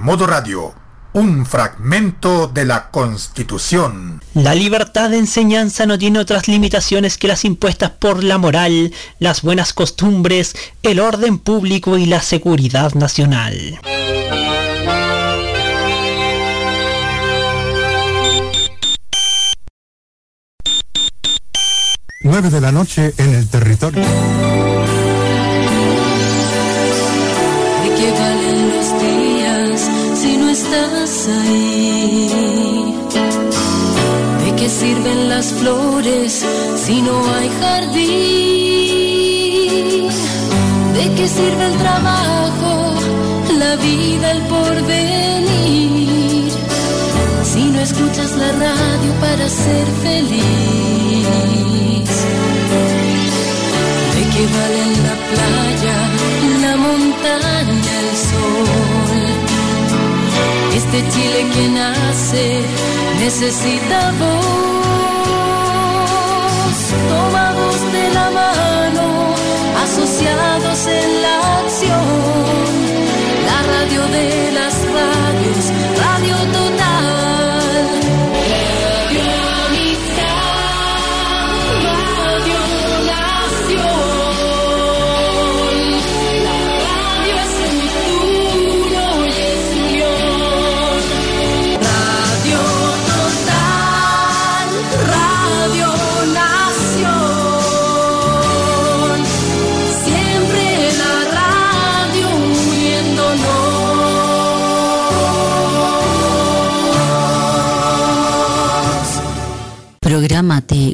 modo radio, un fragmento de la Constitución. La libertad de enseñanza no tiene otras limitaciones que las impuestas por la moral, las buenas costumbres, el orden público y la seguridad nacional. 9 de la noche en el territorio. Ahí? ¿De qué sirven las flores si no hay jardín? ¿De qué sirve el trabajo, la vida, el porvenir? Si no escuchas la radio para ser feliz. ¿De qué valen la playa, la montaña, Este Chile que nace necesita voz, tomados de la mano, asociados en la acción. La radio de las radios, Radio Total.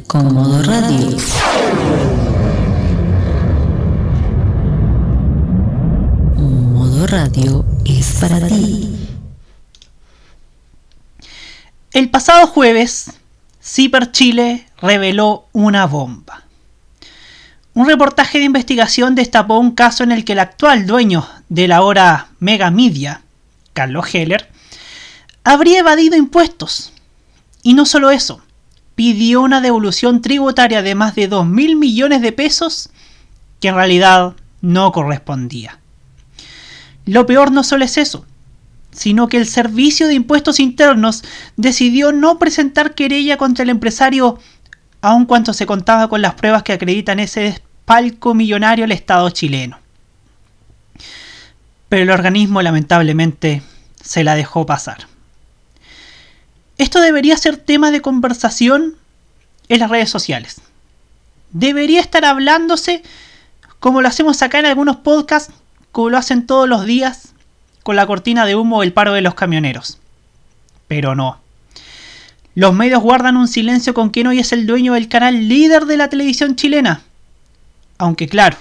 Prográmate con Modo Radio. Modo Radio es para ti. El pasado jueves, Ciper Chile reveló una bomba. Un reportaje de investigación destapó un caso en el que el actual dueño de la hora Mega Media, Carlos Heller, habría evadido impuestos. Y no solo eso, pidió una devolución tributaria de más de 2 mil millones de pesos que en realidad no correspondía. Lo peor no solo es eso, sino que el Servicio de Impuestos Internos decidió no presentar querella contra el empresario aun cuando se contaba con las pruebas que acreditan ese despalco millonario al Estado chileno. Pero el organismo lamentablemente se la dejó pasar. Esto debería ser tema de conversación en las redes sociales. Debería estar hablándose como lo hacemos acá en algunos podcasts, como lo hacen todos los días con la cortina de humo del paro de los camioneros. Pero no. Los medios guardan un silencio con quien hoy es el dueño del canal líder de la televisión chilena. Aunque claro,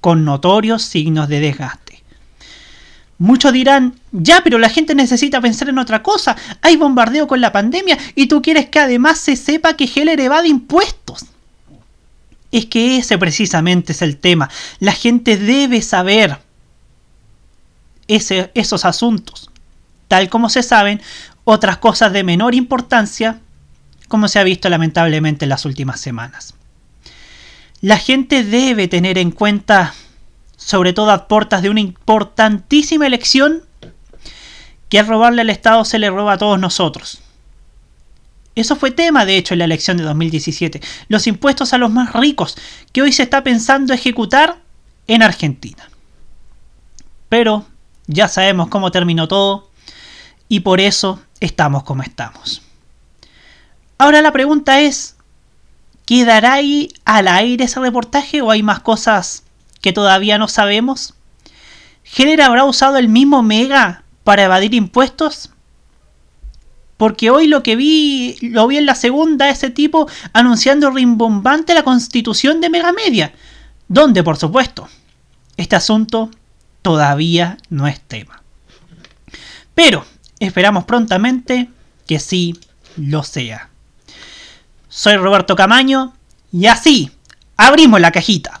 con notorios signos de desgaste. Muchos dirán, ya, pero la gente necesita pensar en otra cosa. Hay bombardeo con la pandemia y tú quieres que además se sepa que Heller evade impuestos. Es que ese precisamente es el tema. La gente debe saber ese, esos asuntos. Tal como se saben, otras cosas de menor importancia, como se ha visto lamentablemente en las últimas semanas. La gente debe tener en cuenta, sobre todo a portas de una importantísima elección, que al robarle al Estado se le roba a todos nosotros. Eso fue tema, de hecho, en la elección de 2017. Los impuestos a los más ricos, que hoy se está pensando ejecutar en Argentina. Pero ya sabemos cómo terminó todo y por eso estamos como estamos. Ahora la pregunta es, ¿quedará ahí al aire ese reportaje o hay más cosas que todavía no sabemos? ¿Heller habrá usado el mismo Mega para evadir impuestos? Porque hoy lo que vi, lo vi en la segunda, ese tipo anunciando rimbombante la constitución de Mega Media, donde por supuesto, este asunto todavía no es tema. Pero esperamos prontamente que sí lo sea. Soy Roberto Camaño y así abrimos la cajita.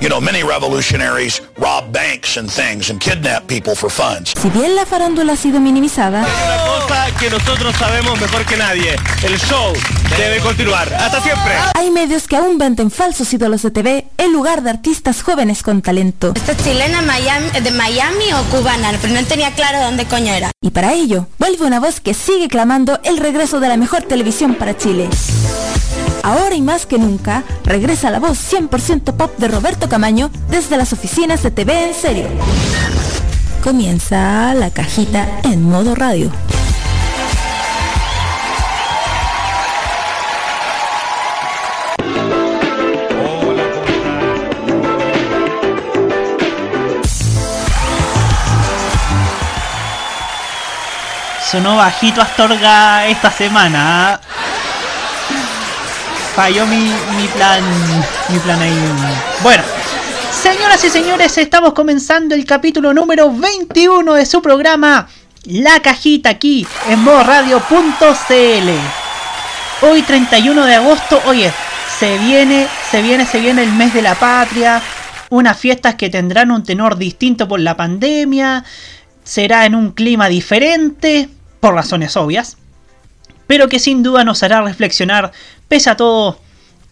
You know, many revolutionaries rob banks and things and kidnap people for funds. Si bien la farándula ha sido minimizada, Una cosa que nosotros sabemos mejor que nadie. El show debe continuar. Hasta siempre. hay medios que aún venden falsos ídolos de TV en lugar de artistas jóvenes con talento. ¿Esta chilena Miami, de Miami o cubana? Pero no tenía claro dónde coño era. Y para ello, vuelve una voz que sigue clamando el regreso de la mejor televisión para Chile. Ahora y más que nunca, regresa la voz 100% pop de Roberto Camaño desde las oficinas de TV en serio. Comienza la cajita en modo radio. Sonó bajito Astorga esta semana. Falló mi, plan. Mi plan ahí. Bueno. Señoras y señores, estamos comenzando el capítulo número 21 de su programa La Cajita aquí en modoradio.cl. Hoy 31 de agosto, oye, se viene, se viene, se viene el mes de la patria, unas fiestas que tendrán un tenor distinto por la pandemia, será en un clima diferente, por razones obvias, pero que sin duda nos hará reflexionar, pese a todo,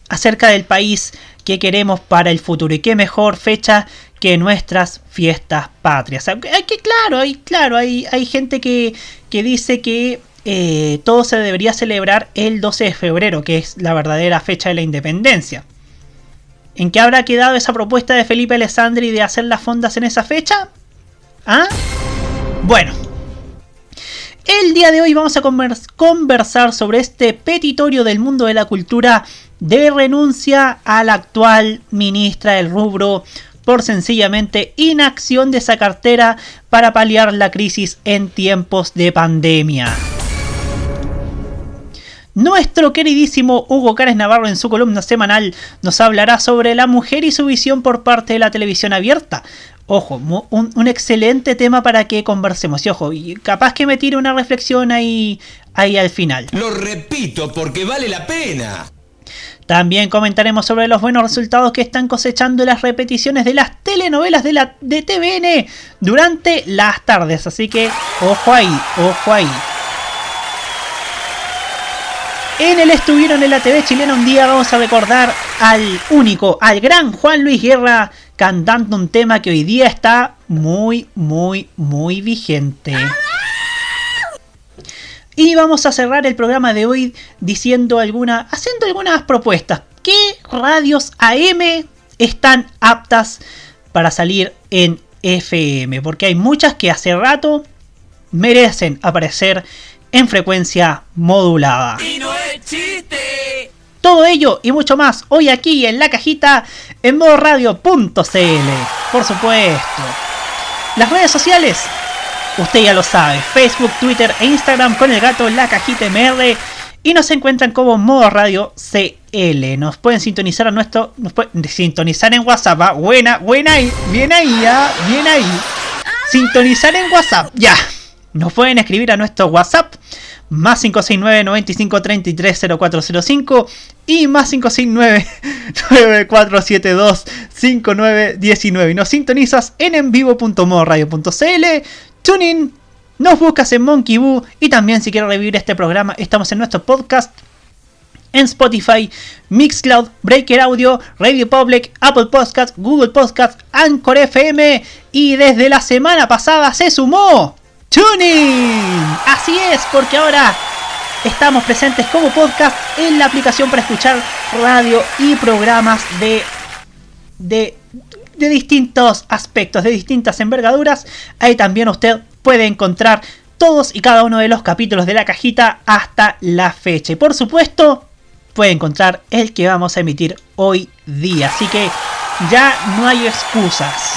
acerca del país que queremos para el futuro. Y qué mejor fecha que nuestras fiestas patrias. Hay que, claro, hay, claro, hay, hay gente que, que dice que eh, todo se debería celebrar el 12 de febrero, que es la verdadera fecha de la independencia. ¿En qué habrá quedado esa propuesta de Felipe Alessandri de hacer las fondas en esa fecha? ¿Ah? Bueno. El día de hoy vamos a conversar sobre este petitorio del mundo de la cultura de renuncia a la actual ministra del rubro por sencillamente inacción de esa cartera para paliar la crisis en tiempos de pandemia. Nuestro queridísimo Hugo Cárez Navarro en su columna semanal nos hablará sobre la mujer y su visión por parte de la televisión abierta. Ojo, un, un excelente tema para que conversemos. Y ojo, y capaz que me tire una reflexión ahí, ahí al final. Lo repito porque vale la pena. También comentaremos sobre los buenos resultados que están cosechando las repeticiones de las telenovelas de, la, de TVN durante las tardes. Así que ojo ahí, ojo ahí. En el estuvieron en la TV chilena un día vamos a recordar al único, al gran Juan Luis Guerra cantando un tema que hoy día está muy, muy, muy vigente. Y vamos a cerrar el programa de hoy diciendo alguna, haciendo algunas propuestas. ¿Qué radios AM están aptas para salir en FM? Porque hay muchas que hace rato merecen aparecer en frecuencia modulada. Todo ello y mucho más hoy aquí en la cajita en modoradio.cl. Por supuesto. Las redes sociales Usted ya lo sabe, Facebook, Twitter e Instagram con el gato La Cajita MR y nos encuentran como Modo Radio CL. Nos pueden sintonizar a nuestro, nos pueden sintonizar en WhatsApp, buena, buena ahí, bien ahí, ¿ah? bien ahí. Sintonizar en WhatsApp, ya. Nos pueden escribir a nuestro WhatsApp más 569 95 33 0405 y más 569 9472 5919 y nos sintonizas en envivo.modoradio.cl TuneIn, nos buscas en Monkey Boo y también si quieres revivir este programa estamos en nuestro podcast en Spotify, Mixcloud, Breaker Audio, Radio Public, Apple Podcast, Google Podcast, Anchor FM y desde la semana pasada se sumó TuneIn. Así es, porque ahora estamos presentes como podcast en la aplicación para escuchar radio y programas de de de distintos aspectos, de distintas envergaduras. Ahí también usted puede encontrar todos y cada uno de los capítulos de la cajita hasta la fecha. Y por supuesto, puede encontrar el que vamos a emitir hoy día. Así que ya no hay excusas.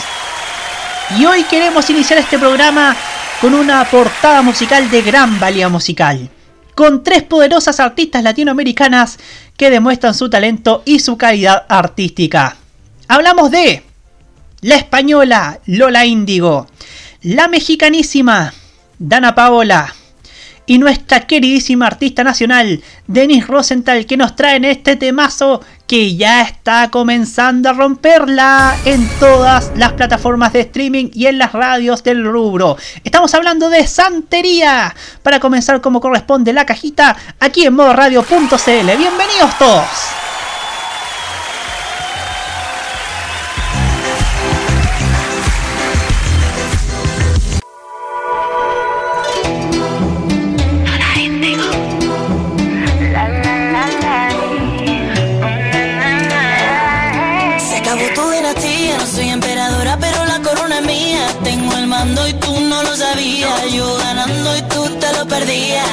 Y hoy queremos iniciar este programa con una portada musical de gran valía musical, con tres poderosas artistas latinoamericanas que demuestran su talento y su calidad artística. Hablamos de la española Lola Índigo, la mexicanísima Dana Paola y nuestra queridísima artista nacional Denise Rosenthal que nos traen este temazo que ya está comenzando a romperla en todas las plataformas de streaming y en las radios del rubro. Estamos hablando de Santería para comenzar como corresponde la cajita aquí en modoradio.cl. Bienvenidos todos. Yo ganando y tú te lo perdías.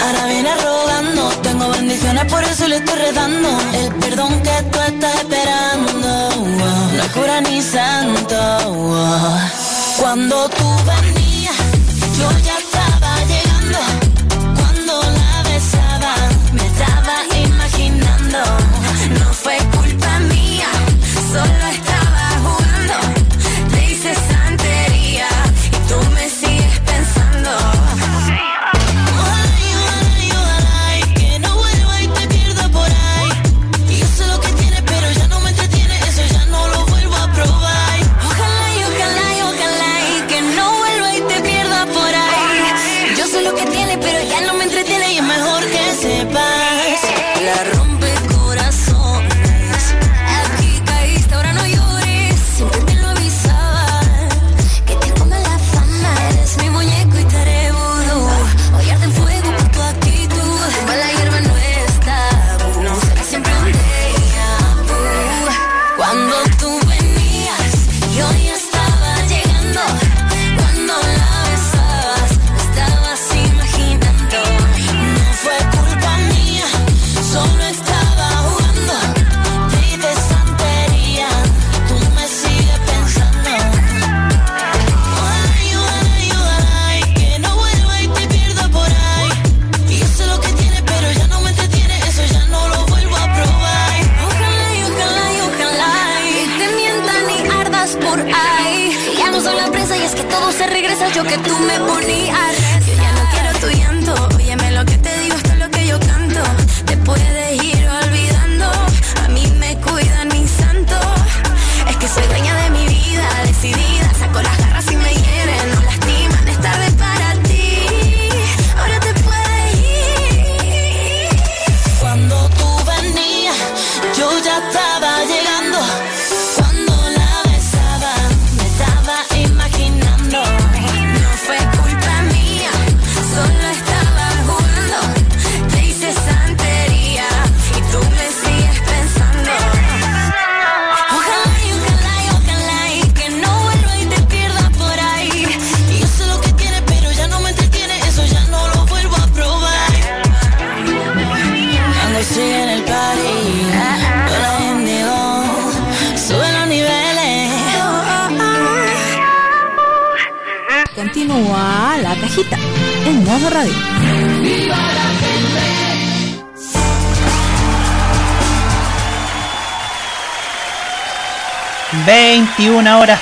Ahora viene rogando, tengo bendiciones, por eso le estoy redando. El perdón que tú estás esperando, wow, no cura ni santo. Cuando tú venías, yo ya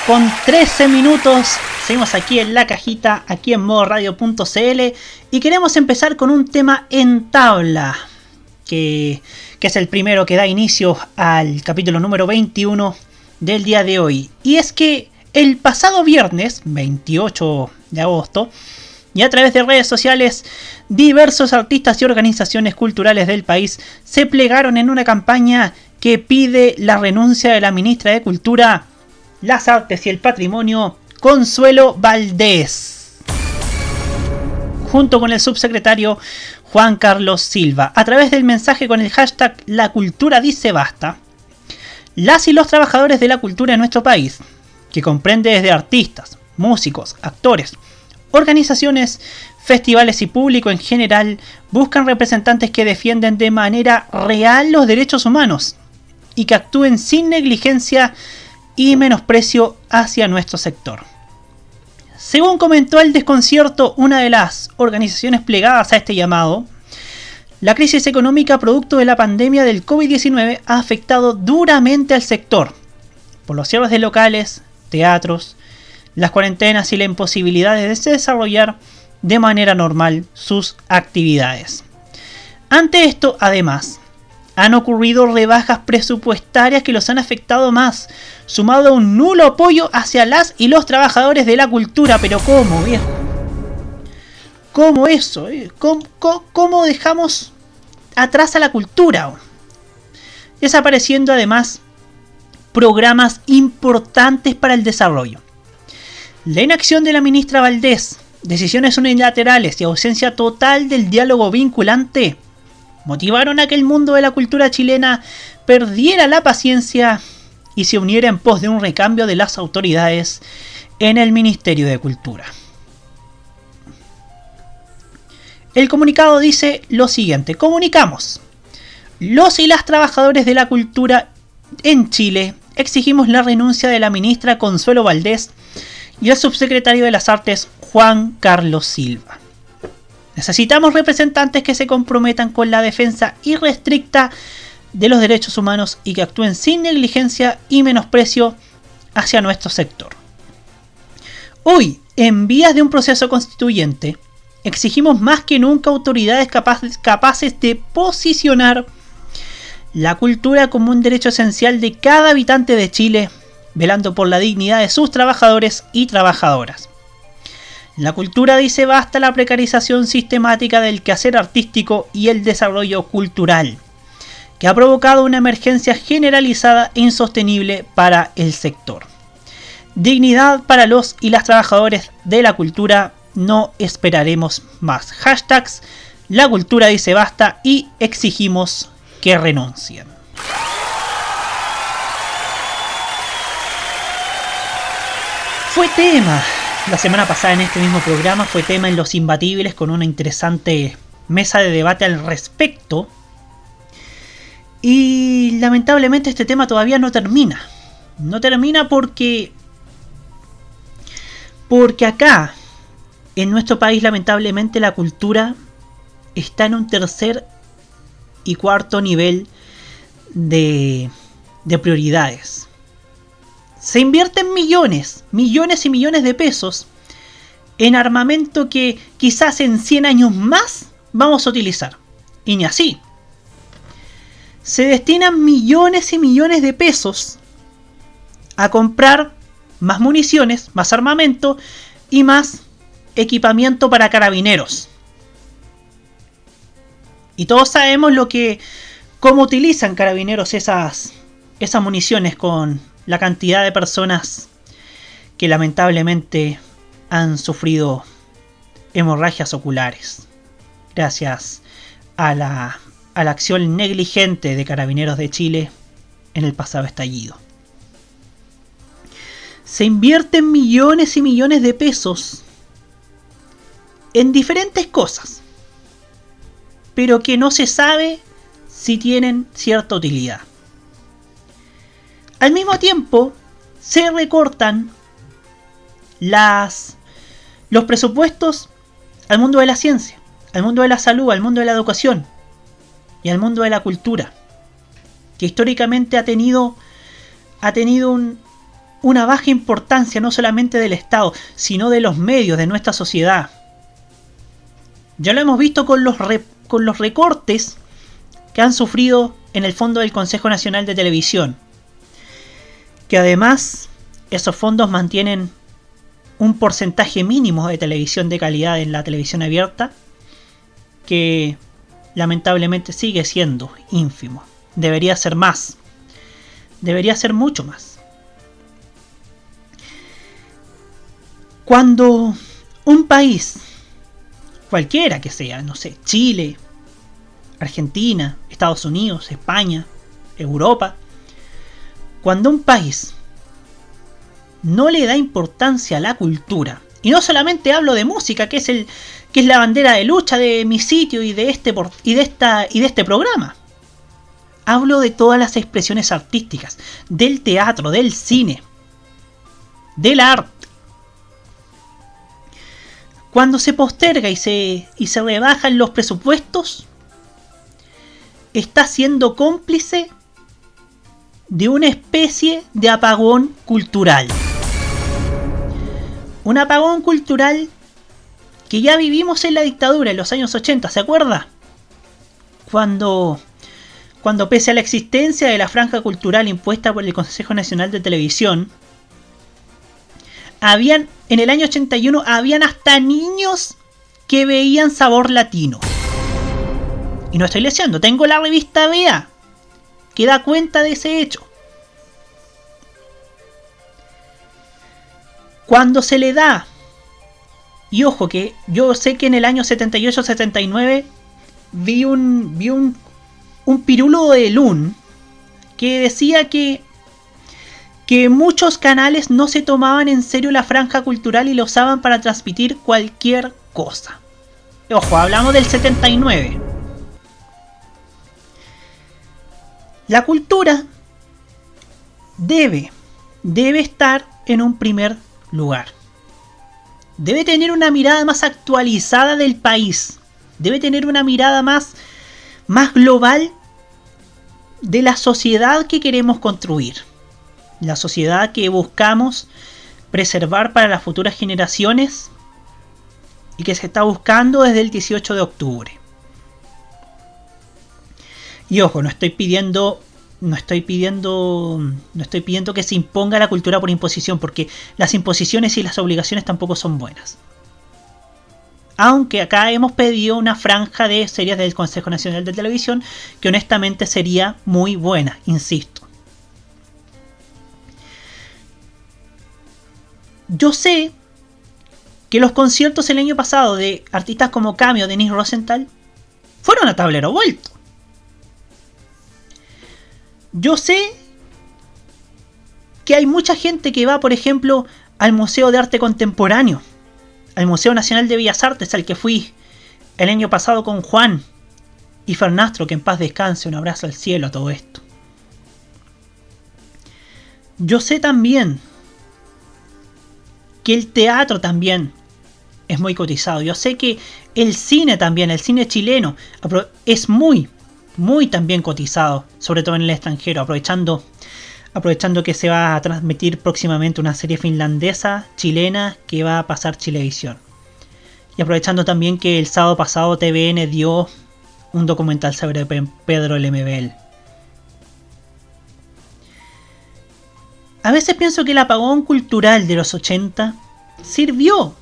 con 13 minutos. Seguimos aquí en la cajita, aquí en modoradio.cl y queremos empezar con un tema en tabla, que, que es el primero que da inicio al capítulo número 21 del día de hoy. Y es que el pasado viernes, 28 de agosto, y a través de redes sociales, diversos artistas y organizaciones culturales del país se plegaron en una campaña que pide la renuncia de la ministra de Cultura, las Artes y el Patrimonio, Consuelo Valdés, junto con el subsecretario Juan Carlos Silva. A través del mensaje con el hashtag La Cultura Dice Basta, las y los trabajadores de la cultura en nuestro país, que comprende desde artistas, músicos, actores, organizaciones, festivales y público en general, buscan representantes que defienden de manera real los derechos humanos y que actúen sin negligencia y menosprecio hacia nuestro sector. Según comentó el desconcierto una de las organizaciones plegadas a este llamado, la crisis económica producto de la pandemia del COVID-19 ha afectado duramente al sector, por los cierres de locales, teatros, las cuarentenas y la imposibilidad de desarrollar de manera normal sus actividades. Ante esto, además, han ocurrido rebajas presupuestarias que los han afectado más, sumado a un nulo apoyo hacia las y los trabajadores de la cultura. Pero ¿cómo, viejo? ¿Cómo eso? eh? ¿Cómo, dejamos atrás a la cultura? Desapareciendo además programas importantes para el desarrollo. La inacción de la ministra Valdés, decisiones unilaterales y ausencia total del diálogo vinculante motivaron a que el mundo de la cultura chilena perdiera la paciencia y se uniera en pos de un recambio de las autoridades en el Ministerio de Cultura. El comunicado dice lo siguiente, comunicamos. Los y las trabajadores de la cultura en Chile exigimos la renuncia de la ministra Consuelo Valdés y el subsecretario de las Artes Juan Carlos Silva. Necesitamos representantes que se comprometan con la defensa irrestricta de los derechos humanos y que actúen sin negligencia y menosprecio hacia nuestro sector. Hoy, en vías de un proceso constituyente, exigimos más que nunca autoridades capaces, de posicionar la cultura como un derecho esencial de cada habitante de Chile, velando por la dignidad de sus trabajadores y trabajadoras. La cultura dice basta la precarización sistemática del quehacer artístico y el desarrollo cultural, que ha provocado una emergencia generalizada e insostenible para el sector. Dignidad para los y las trabajadores de la cultura, no esperaremos más. Hashtags, la cultura dice basta y exigimos que renuncien. Fue tema la semana pasada en este mismo programa, fue tema en Los Imbatibles con una interesante mesa de debate al respecto. Y lamentablemente este tema todavía no termina. No termina porque... Porque acá, en nuestro país, lamentablemente la cultura está en un tercer y cuarto nivel de, de prioridades. Se invierten millones, millones y millones de pesos en armamento que quizás en 100 años más vamos a utilizar. Y ni así. Se destinan millones y millones de pesos a comprar más municiones, más armamento y más equipamiento para carabineros. Y todos sabemos lo que cómo utilizan carabineros esas esas municiones con la cantidad de personas que lamentablemente han sufrido hemorragias oculares gracias a la, a la acción negligente de carabineros de Chile en el pasado estallido. Se invierten millones y millones de pesos en diferentes cosas, pero que no se sabe si tienen cierta utilidad. Al mismo tiempo, se recortan las, los presupuestos al mundo de la ciencia, al mundo de la salud, al mundo de la educación y al mundo de la cultura, que históricamente ha tenido, ha tenido un, una baja importancia no solamente del Estado, sino de los medios, de nuestra sociedad. Ya lo hemos visto con los, con los recortes que han sufrido en el fondo del Consejo Nacional de Televisión que además esos fondos mantienen un porcentaje mínimo de televisión de calidad en la televisión abierta que lamentablemente sigue siendo ínfimo. Debería ser más. Debería ser mucho más. Cuando un país, cualquiera que sea, no sé, Chile, Argentina, Estados Unidos, España, Europa, cuando un país no le da importancia a la cultura, y no solamente hablo de música, que es el que es la bandera de lucha de mi sitio y de este y de esta y de este programa. Hablo de todas las expresiones artísticas, del teatro, del cine, del arte. cuando se posterga y se, y se rebajan los presupuestos, está siendo cómplice de una especie de apagón cultural. Un apagón cultural que ya vivimos en la dictadura en los años 80, ¿se acuerda? Cuando, cuando pese a la existencia de la franja cultural impuesta por el Consejo Nacional de Televisión, habían, en el año 81, habían hasta niños que veían sabor latino. Y no estoy leyendo, tengo la revista BEA, que da cuenta de ese hecho. Cuando se le da, y ojo que yo sé que en el año 78-79 vi un, vi un, un pirulo de Lun que decía que, que muchos canales no se tomaban en serio la franja cultural y lo usaban para transmitir cualquier cosa. Ojo, hablamos del 79. La cultura debe, debe estar en un primer lugar. Debe tener una mirada más actualizada del país. Debe tener una mirada más, más global de la sociedad que queremos construir. La sociedad que buscamos preservar para las futuras generaciones y que se está buscando desde el 18 de octubre. Y ojo, no estoy pidiendo no estoy pidiendo no estoy pidiendo que se imponga la cultura por imposición porque las imposiciones y las obligaciones tampoco son buenas. Aunque acá hemos pedido una franja de series del Consejo Nacional de Televisión que honestamente sería muy buena, insisto. Yo sé que los conciertos el año pasado de artistas como Cameo, Denis Rosenthal, fueron a tablero vuelto. Yo sé que hay mucha gente que va, por ejemplo, al Museo de Arte Contemporáneo, al Museo Nacional de Bellas Artes, al que fui el año pasado con Juan y Fernastro, que en paz descanse, un abrazo al cielo a todo esto. Yo sé también que el teatro también es muy cotizado. Yo sé que el cine también, el cine chileno, es muy, muy también cotizado, sobre todo en el extranjero, aprovechando, aprovechando que se va a transmitir próximamente una serie finlandesa, chilena, que va a pasar Chilevisión. Y aprovechando también que el sábado pasado TVN dio un documental sobre Pedro Lemebel. A veces pienso que el apagón cultural de los 80 sirvió.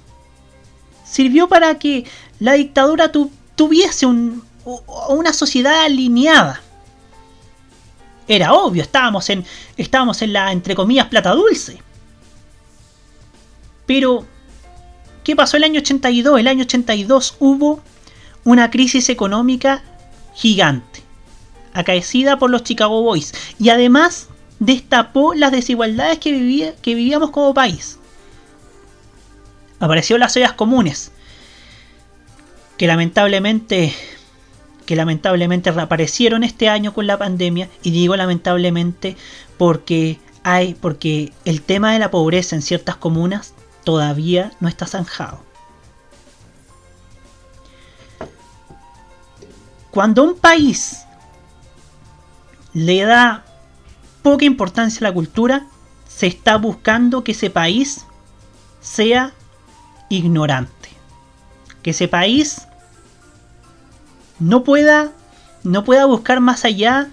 Sirvió para que la dictadura tu, tuviese un, una sociedad alineada. Era obvio, estábamos en, estábamos en la, entre comillas, plata dulce. Pero, ¿qué pasó el año 82? El año 82 hubo una crisis económica gigante, acaecida por los Chicago Boys, y además destapó las desigualdades que, vivía, que vivíamos como país. Apareció las ollas comunes, que lamentablemente que lamentablemente reaparecieron este año con la pandemia y digo lamentablemente porque hay porque el tema de la pobreza en ciertas comunas todavía no está zanjado. Cuando un país le da poca importancia a la cultura, se está buscando que ese país sea ignorante. Que ese país no pueda, no pueda buscar más allá,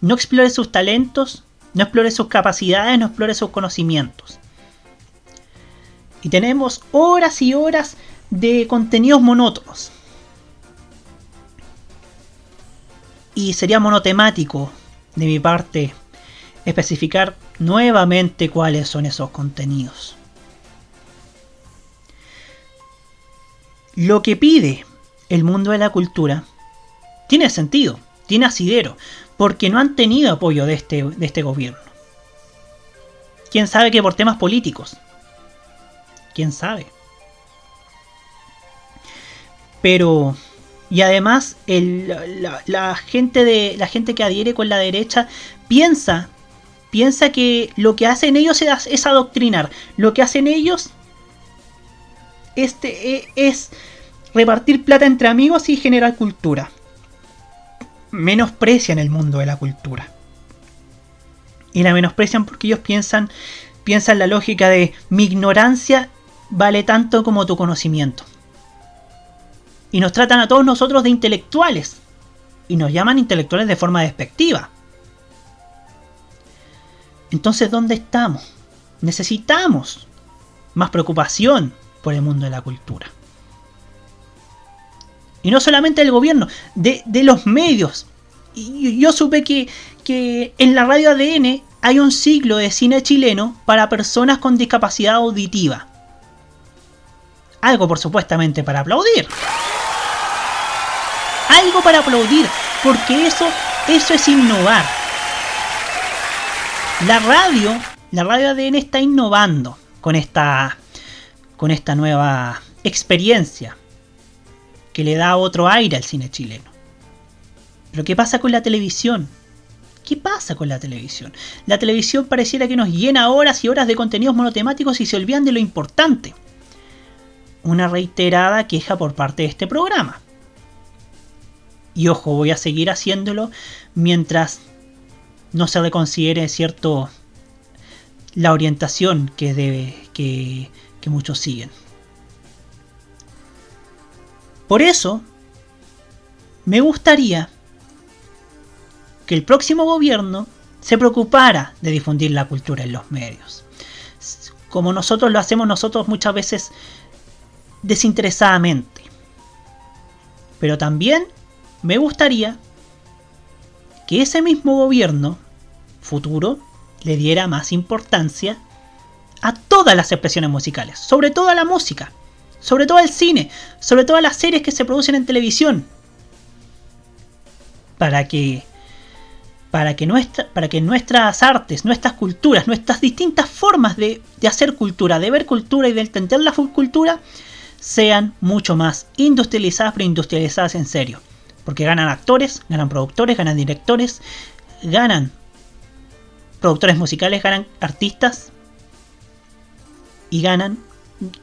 no explore sus talentos, no explore sus capacidades, no explore sus conocimientos. Y tenemos horas y horas de contenidos monótonos. Y sería monotemático de mi parte especificar nuevamente cuáles son esos contenidos. Lo que pide el mundo de la cultura tiene sentido, tiene asidero, porque no han tenido apoyo de este, de este gobierno. ¿Quién sabe que por temas políticos? ¿Quién sabe? Pero y además la, gente de la gente que adhiere con la derecha piensa piensa que lo que hacen ellos es, es adoctrinar lo que hacen ellos este e- es repartir plata entre amigos y generar cultura. Menosprecian el mundo de la cultura. Y la menosprecian porque ellos piensan, piensan la lógica de mi ignorancia vale tanto como tu conocimiento. Y nos tratan a todos nosotros de intelectuales. Y nos llaman intelectuales de forma despectiva. Entonces, ¿dónde estamos? Necesitamos más preocupación por el mundo de la cultura. Y no solamente del gobierno, de, de los medios. Y yo supe que, que en la radio ADN hay un ciclo de cine chileno para personas con discapacidad auditiva. Algo por supuestamente para aplaudir. Algo para aplaudir, porque eso, eso es innovar. La radio, la radio ADN está innovando con esta, con esta nueva experiencia que le da otro aire al cine chileno. Pero ¿qué pasa con la televisión? ¿Qué pasa con la televisión? La televisión pareciera que nos llena horas y horas de contenidos monotemáticos y se olvidan de lo importante. Una reiterada queja por parte de este programa. Y ojo, voy a seguir haciéndolo mientras no se reconsidere cierto la orientación que debe que, que muchos siguen. Por eso, me gustaría que el próximo gobierno se preocupara de difundir la cultura en los medios. Como nosotros lo hacemos nosotros muchas veces desinteresadamente. Pero también me gustaría que ese mismo gobierno futuro le diera más importancia a todas las expresiones musicales, sobre todo a la música, sobre todo al cine, sobre todo a las series que se producen en televisión, para que para que, nuestra, para que nuestras artes, nuestras culturas, nuestras distintas formas de, de hacer cultura, de ver cultura y de entender la cultura, sean mucho más industrializadas, pero industrializadas en serio. Porque ganan actores, ganan productores, ganan directores, ganan productores musicales, ganan artistas y ganan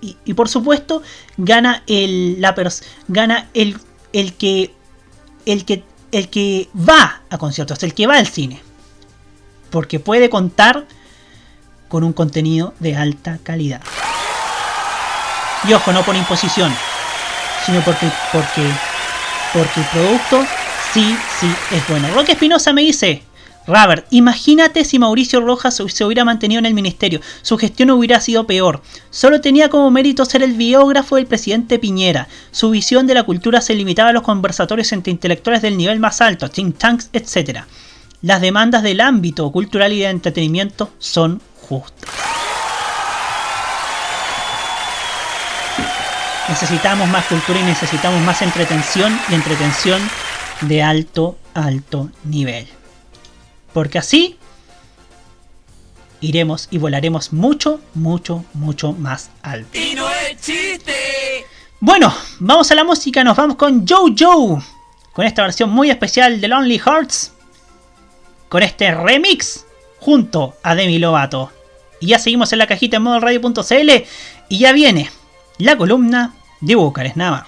y, por supuesto gana el la gana el el que el que el que va a conciertos, el que va al cine. Porque puede contar con un contenido de alta calidad. Y ojo, no por imposición, sino porque, porque, porque el producto sí, sí es bueno. Roque Espinosa me dice, Robert, imagínate si Mauricio Rojas se hubiera mantenido en el ministerio. Su gestión hubiera sido peor. Solo tenía como mérito ser el biógrafo del presidente Piñera. Su visión de la cultura se limitaba a los conversatorios entre intelectuales del nivel más alto, think tanks, etc. Las demandas del ámbito cultural y de entretenimiento son justas. Necesitamos más cultura y necesitamos más entretención y entretención de alto, alto nivel. Porque así iremos y volaremos mucho, mucho, mucho más alto. Y no es chiste. Bueno, vamos a la música, nos vamos con Joe Joe. Con esta versión muy especial de Lonely Hearts. Con este remix junto a Demi Lovato. Y ya seguimos en la cajita en modo radio.cl. Y ya viene la columna de Bucares Navarro.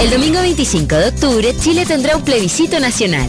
El domingo 25 de octubre, Chile tendrá un plebiscito nacional.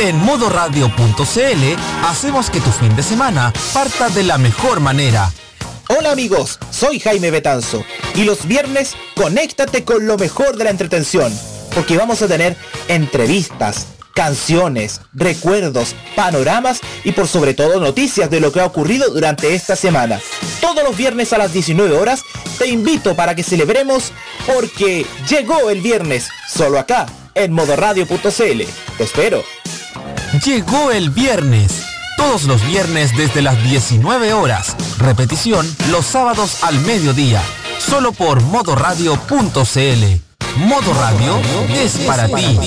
En modoradio.cl hacemos que tu fin de semana parta de la mejor manera. Hola amigos, soy Jaime Betanzo y los viernes conéctate con lo mejor de la entretención, porque vamos a tener entrevistas, canciones, recuerdos, panoramas y por sobre todo noticias de lo que ha ocurrido durante esta semana. Todos los viernes a las 19 horas te invito para que celebremos porque llegó el viernes, solo acá, en modoradio.cl. Te espero. Llegó el viernes. Todos los viernes desde las 19 horas. Repetición los sábados al mediodía. Solo por modoradio.cl. Modo Radio es para ti.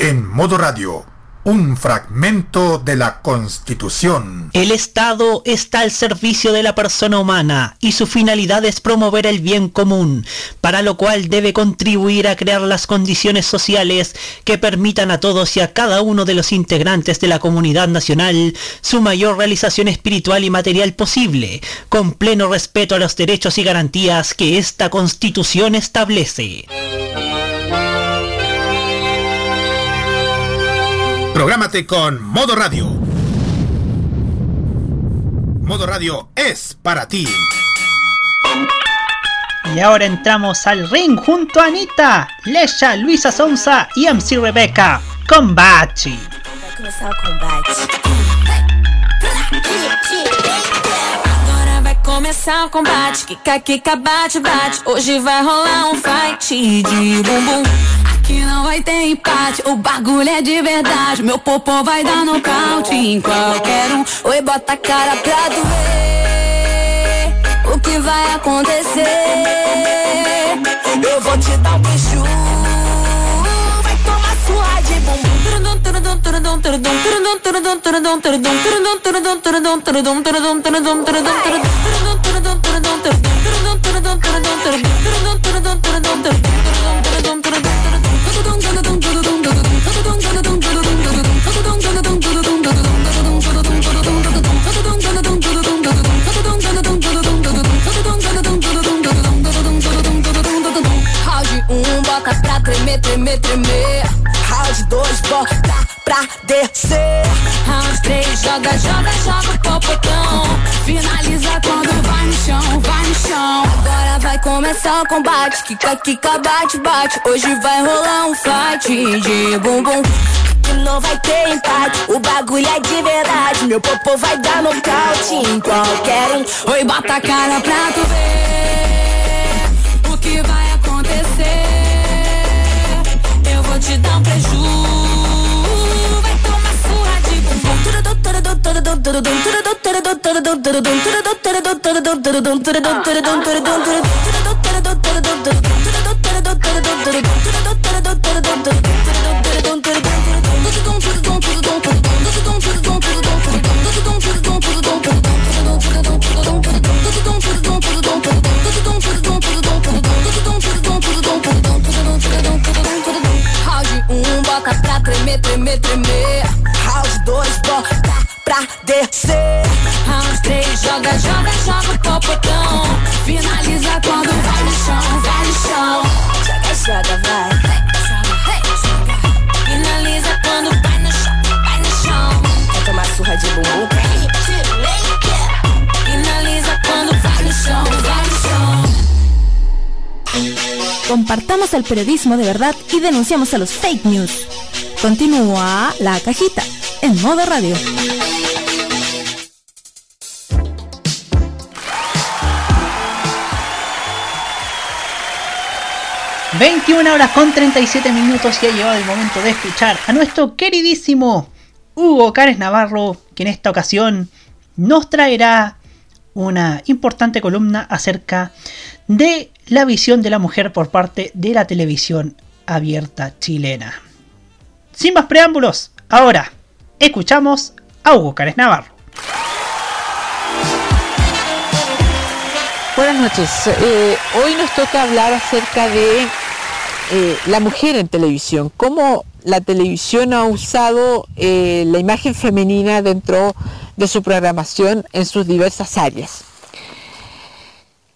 En modo radio, un fragmento de la Constitución. El Estado está al servicio de la persona humana y su finalidad es promover el bien común, para lo cual debe contribuir a crear las condiciones sociales que permitan a todos y a cada uno de los integrantes de la comunidad nacional su mayor realización espiritual y material posible, con pleno respeto a los derechos y garantías que esta Constitución establece. Prográmate con Modo Radio. Modo Radio es para ti. Y ahora entramos al ring junto a Anita, Lesha, Luisa Sonza y MC Rebecca con Bachi. Agora vai começar o combate. Kika, kika, bate, bate. Hoje vai rolar um fight de bumbum. Aqui não vai ter empate. O bagulho é de verdade. Meu popô vai dar nocaute em qualquer um. Oi, bota a cara pra doer. O que que vai acontecer? Eu vou te dar um beijo. Vai tomar surra de bumbum. Um, bota pra tremer, tremer, tremer. Round dois, bota pra descer. Round três, joga, joga, joga o popotão. Finaliza quando vai no chão, vai no chão. Agora vai começar o combate. Kika, kika, bate, bate. Hoje vai rolar um fight de bumbum. Que não vai ter empate, o bagulho é de verdade. Meu popô vai dar nocaute em qualquer um. Oi, bota a cara pra tu ver o que vai acontecer. Te dar um preju. Vai tomar surra de Round pra tremer, tremer, tremer. Round dois, bota pra descer. Round três, joga, joga, joga o popotão. Finaliza quando vai no chão, vai no chão. Joga, joga, vai. Finaliza quando vai no chão, vai no chão. Vai tomar surra de bumbum. Finaliza quando vai no chão, vai no chão. Compartamos el periodismo de verdad y denunciamos a los fake news. Continúa la cajita en modo radio. Podcast. 21 horas con 37 minutos y ha llegado el momento de escuchar a nuestro queridísimo Hugo Cárez Navarro, que en esta ocasión nos traerá una importante columna acerca de la visión de la mujer por parte de la televisión abierta chilena. Sin más preámbulos, ahora escuchamos a Hugo Cárez Navarro. Buenas noches. Eh, hoy nos toca hablar acerca de eh, la mujer en televisión, cómo la televisión ha usado eh, la imagen femenina dentro de su programación en sus diversas áreas.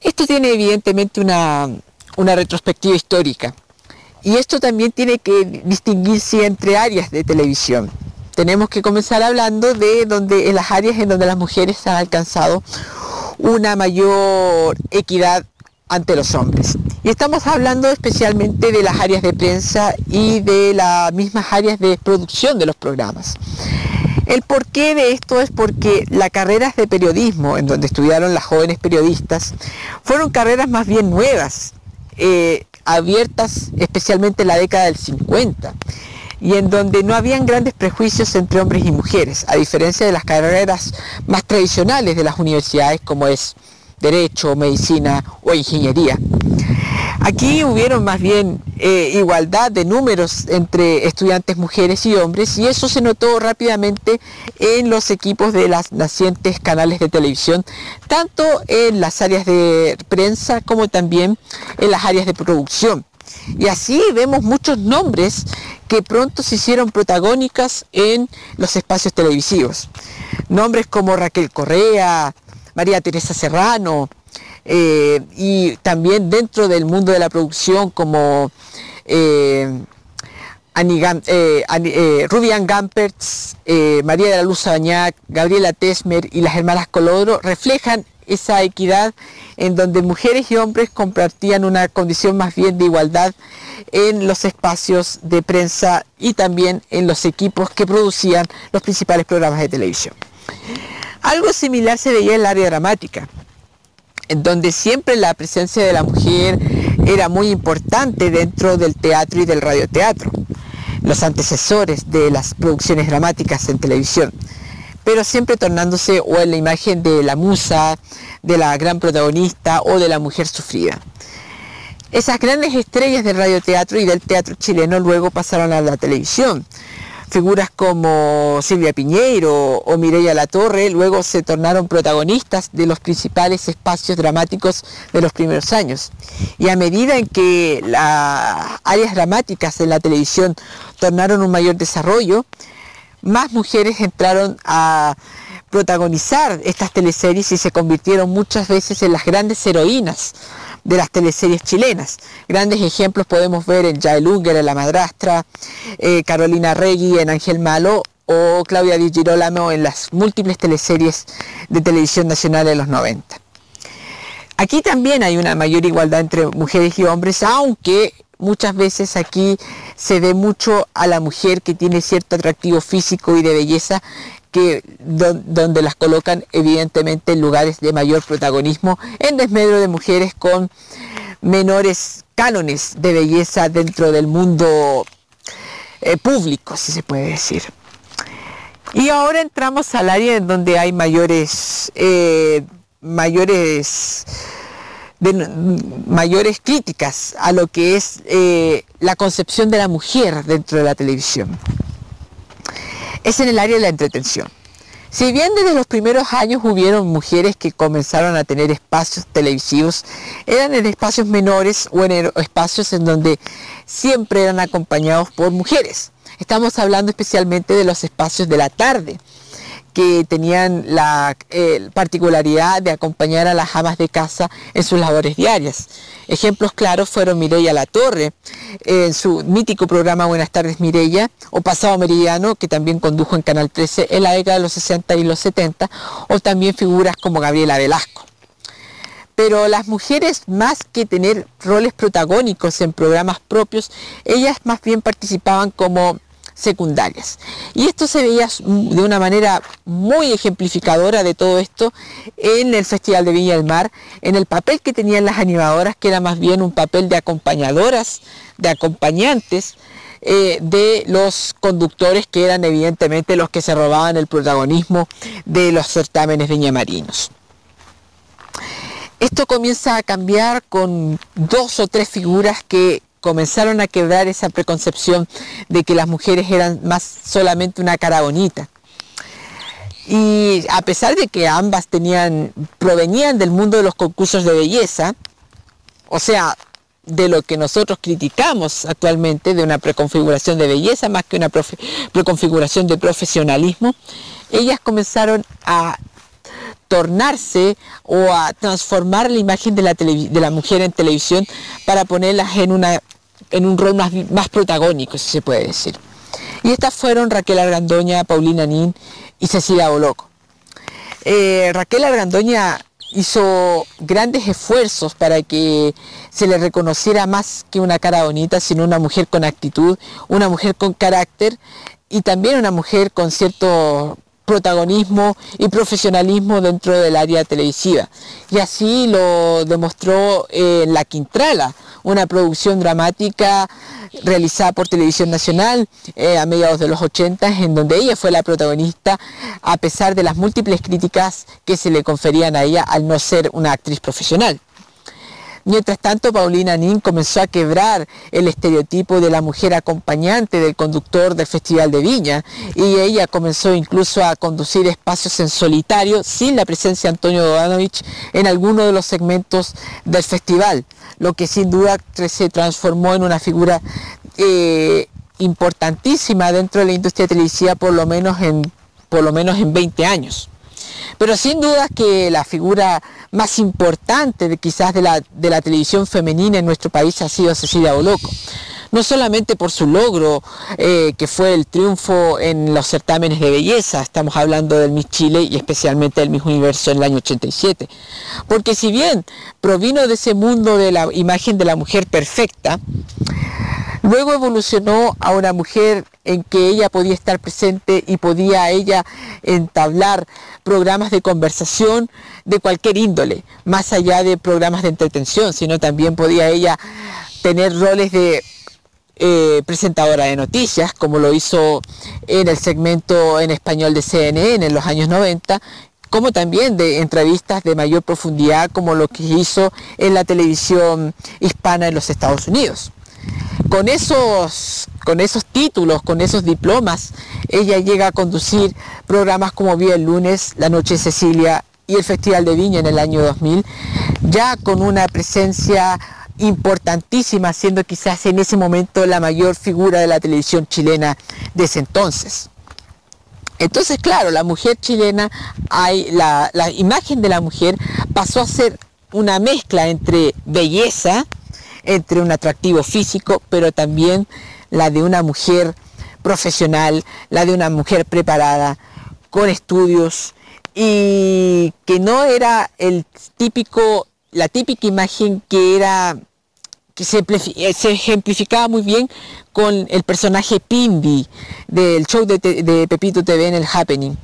Esto tiene evidentemente una, una retrospectiva histórica y esto también tiene que distinguirse entre áreas de televisión. Tenemos que comenzar hablando de donde en las áreas en donde las mujeres han alcanzado una mayor equidad ante los hombres. Y estamos hablando especialmente de las áreas de prensa y de las mismas áreas de producción de los programas. El porqué de esto es porque las carreras de periodismo, en donde estudiaron las jóvenes periodistas, fueron carreras más bien nuevas, eh, abiertas especialmente en la década del 50 y en donde no habían grandes prejuicios entre hombres y mujeres, a diferencia de las carreras más tradicionales de las universidades como es derecho, medicina o ingeniería. Aquí hubieron más bien eh, igualdad de números entre estudiantes mujeres y hombres y eso se notó rápidamente en los equipos de las nacientes canales de televisión, tanto en las áreas de prensa como también en las áreas de producción. Y así vemos muchos nombres que pronto se hicieron protagónicas en los espacios televisivos. Nombres como Raquel Correa, María Teresa Serrano, eh, y también dentro del mundo de la producción como eh, Annie Gam- eh, eh, Gampertz, María de la Luz Abañac, Gabriela Tesmer y las hermanas Colodro reflejan esa equidad en donde mujeres y hombres compartían una condición más bien de igualdad en los espacios de prensa y también en los equipos que producían los principales programas de televisión. Algo similar se veía en el área dramática en donde siempre la presencia de la mujer era muy importante dentro del teatro y del radioteatro, los antecesores de las producciones dramáticas en televisión, pero siempre tornándose o en la imagen de la musa, de la gran protagonista o de la mujer sufrida. Esas grandes estrellas del radioteatro y del teatro chileno luego pasaron a la televisión. Figuras como Silvia Piñeiro o Mireia Latorre luego se tornaron protagonistas de los principales espacios dramáticos de los primeros años. Y a medida en que las áreas dramáticas en la televisión tornaron un mayor desarrollo, más mujeres entraron a protagonizar estas teleseries y se convirtieron muchas veces en las grandes heroínas de las teleseries chilenas. Grandes ejemplos podemos ver en Jael Unger en La Madrastra, eh, Carolina Regui en Ángel Malo o Claudia Di Girolamo en las múltiples teleseries de televisión nacional en los 90. Aquí también hay una mayor igualdad entre mujeres y hombres, aunque muchas veces aquí se ve mucho a la mujer que tiene cierto atractivo físico y de belleza que donde las colocan evidentemente en lugares de mayor protagonismo en desmedro de mujeres con menores cánones de belleza dentro del mundo eh, público, si se puede decir. Y ahora entramos al área en donde hay mayores, eh, mayores, mayores críticas a lo que es eh, la concepción de la mujer dentro de la televisión es en el área de la entretención. Si bien desde los primeros años hubieron mujeres que comenzaron a tener espacios televisivos, eran en espacios menores o en espacios en donde siempre eran acompañados por mujeres. Estamos hablando especialmente de los espacios de la tarde, que tenían la eh, particularidad de acompañar a las amas de casa en sus labores diarias. Ejemplos claros fueron Mireya La Torre, en su mítico programa Buenas tardes Mireya, o Pasado Meridiano, que también condujo en Canal 13 en la década de los 60 y los 70, o también figuras como Gabriela Velasco. Pero las mujeres, más que tener roles protagónicos en programas propios, ellas más bien participaban como secundarias. Y esto se veía de una manera muy ejemplificadora de todo esto en el Festival de Viña del Mar, en el papel que tenían las animadoras, que era más bien un papel de acompañadoras, de acompañantes, eh, de los conductores que eran evidentemente los que se robaban el protagonismo de los certámenes viñamarinos. Esto comienza a cambiar con dos o tres figuras que comenzaron a quebrar esa preconcepción de que las mujeres eran más solamente una cara bonita. Y a pesar de que ambas tenían, provenían del mundo de los concursos de belleza, o sea, de lo que nosotros criticamos actualmente, de una preconfiguración de belleza más que una preconfiguración de profesionalismo, ellas comenzaron a tornarse o a transformar la imagen de la, de la mujer en televisión para ponerlas en, una, en un rol más, más protagónico, si se puede decir. Y estas fueron Raquel Argandoña, Paulina Nin y Cecilia Boloco. Eh, Raquel Argandoña hizo grandes esfuerzos para que se le reconociera más que una cara bonita, sino una mujer con actitud, una mujer con carácter y también una mujer con cierto protagonismo y profesionalismo dentro del área televisiva. Y así lo demostró en La Quintrala, una producción dramática realizada por Televisión Nacional eh, a mediados de los 80, en donde ella fue la protagonista, a pesar de las múltiples críticas que se le conferían a ella al no ser una actriz profesional. Mientras tanto, Paulina Nin comenzó a quebrar el estereotipo de la mujer acompañante del conductor del Festival de Viña y ella comenzó incluso a conducir espacios en solitario sin la presencia de Antonio Dodanovich en alguno de los segmentos del festival, lo que sin duda se transformó en una figura eh, importantísima dentro de la industria televisiva por lo menos en, por lo menos en 20 años. Pero sin duda que la figura más importante de, quizás de la, de la televisión femenina en nuestro país ha sido Cecilia Boloco. No solamente por su logro, eh, que fue el triunfo en los certámenes de belleza, estamos hablando del Miss Chile y especialmente del Miss Universo en el año 87, porque si bien provino de ese mundo de la imagen de la mujer perfecta, luego evolucionó a una mujer en que ella podía estar presente y podía ella entablar programas de conversación de cualquier índole, más allá de programas de entretención, sino también podía ella tener roles de eh, presentadora de noticias, como lo hizo en el segmento en español de CNN en los años 90, como también de entrevistas de mayor profundidad como lo que hizo en la televisión hispana en los Estados Unidos. Con esos, con esos títulos, con esos diplomas, ella llega a conducir programas como Vía el lunes, La Noche de Cecilia y el Festival de Viña en el año 2000, ya con una presencia importantísima, siendo quizás en ese momento la mayor figura de la televisión chilena de ese entonces. Entonces, claro, la mujer chilena, la imagen de la mujer pasó a ser una mezcla entre belleza, entre un atractivo físico, pero también la de una mujer profesional, la de una mujer preparada, con estudios, y que no era el típico, la típica imagen que era que eh, se ejemplificaba muy bien con el personaje Pimbi del show de, Pepito TV en el Happening.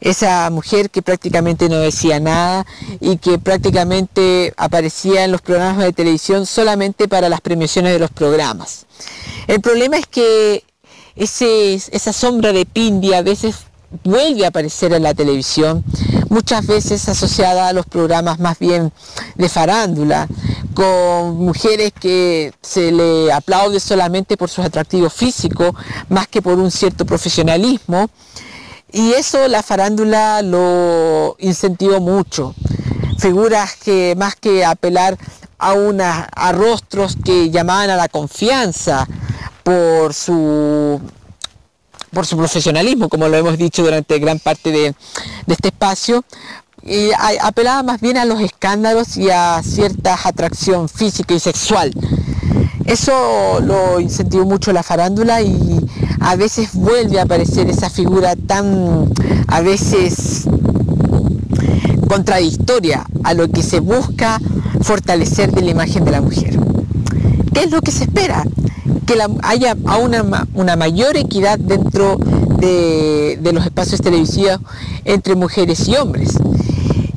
Esa mujer que prácticamente no decía nada y que prácticamente aparecía en los programas de televisión solamente para las premiaciones de los programas. El problema es que esa sombra de Pindi a veces vuelve a aparecer en la televisión, muchas veces asociada a los programas más bien de farándula, con mujeres que se le aplaude solamente por sus atractivos físicos, más que por un cierto profesionalismo. Y eso la farándula lo incentivó mucho. Figuras que más que apelar a, una, a rostros que llamaban a la confianza por su por su profesionalismo, como lo hemos dicho durante gran parte de, este espacio, y apelaba más bien a los escándalos y a cierta atracción física y sexual. Eso lo incentivó mucho la farándula y a veces vuelve a aparecer esa figura tan, a veces contradictoria a lo que se busca fortalecer de la imagen de la mujer. ¿Qué es lo que se espera? Que haya una, una mayor equidad dentro de, de los espacios televisivos entre mujeres y hombres.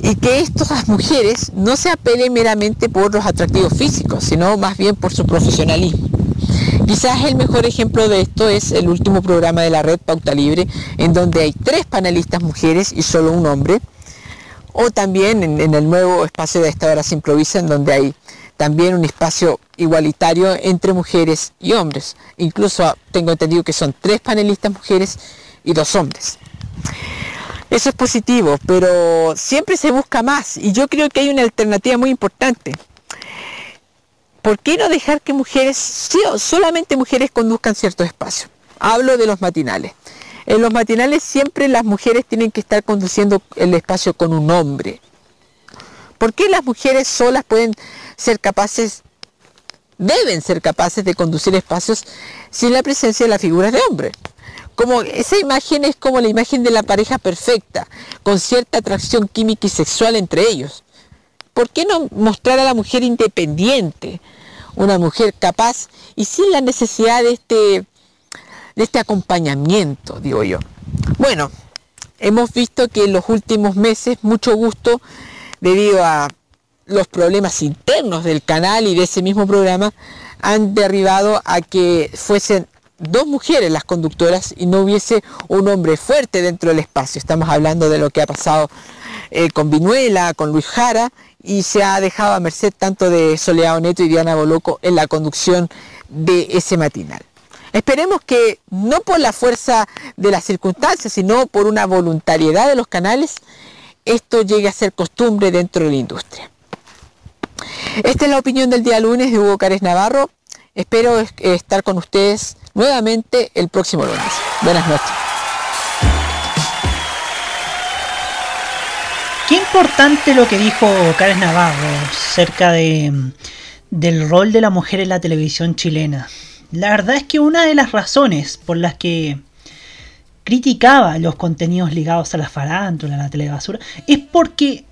Y que estas mujeres no se apelen meramente por los atractivos físicos, sino más bien por su profesionalismo. Quizás el mejor ejemplo de esto es el último programa de la red Pauta Libre, en donde hay tres panelistas mujeres y solo un hombre. O también en, en el nuevo espacio de esta hora se improvisa, en donde hay también un espacio igualitario entre mujeres y hombres. Incluso ah, tengo entendido que son tres panelistas mujeres y dos hombres. Eso es positivo, pero siempre se busca más y yo creo que hay una alternativa muy importante. ¿Por qué no dejar que mujeres, solamente mujeres conduzcan ciertos espacios? Hablo de los matinales. En los matinales siempre las mujeres tienen que estar conduciendo el espacio con un hombre. ¿Por qué las mujeres solas pueden ser capaces, deben ser capaces de conducir espacios sin la presencia de las figuras de hombre? Como esa imagen es como la imagen de la pareja perfecta, con cierta atracción química y sexual entre ellos. ¿Por qué no mostrar a la mujer independiente, una mujer capaz y sin la necesidad de este, de este acompañamiento, digo yo? Bueno, hemos visto que en los últimos meses mucho gusto, debido a los problemas internos del canal y de ese mismo programa, han derribado a que fuesen dos mujeres las conductoras y no hubiese un hombre fuerte dentro del espacio. Estamos hablando de lo que ha pasado eh, con Vinuela, con Luis Jara, y se ha dejado a merced tanto de Soledad Neto y Diana Boloco en la conducción de ese matinal. Esperemos que no por la fuerza de las circunstancias, sino por una voluntariedad de los canales, esto llegue a ser costumbre dentro de la industria. Esta es la opinión del día lunes de Hugo Cárez Navarro. Espero estar con ustedes nuevamente el próximo lunes. Buenas noches. Qué importante lo que dijo Karen Navarro acerca de, del rol de la mujer en la televisión chilena. La verdad es que una de las razones por las que criticaba los contenidos ligados a la farándula, a la telebasura, es porque,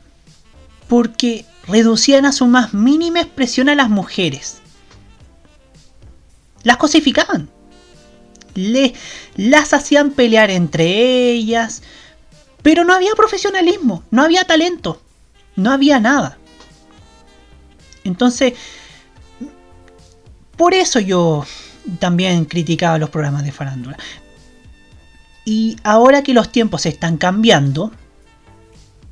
porque reducían a su más mínima expresión a las mujeres. Las cosificaban. Le, las hacían pelear entre ellas, pero no había profesionalismo, no había talento, no había nada. Entonces, por eso yo también criticaba los programas de farándula. Y ahora que los tiempos están cambiando,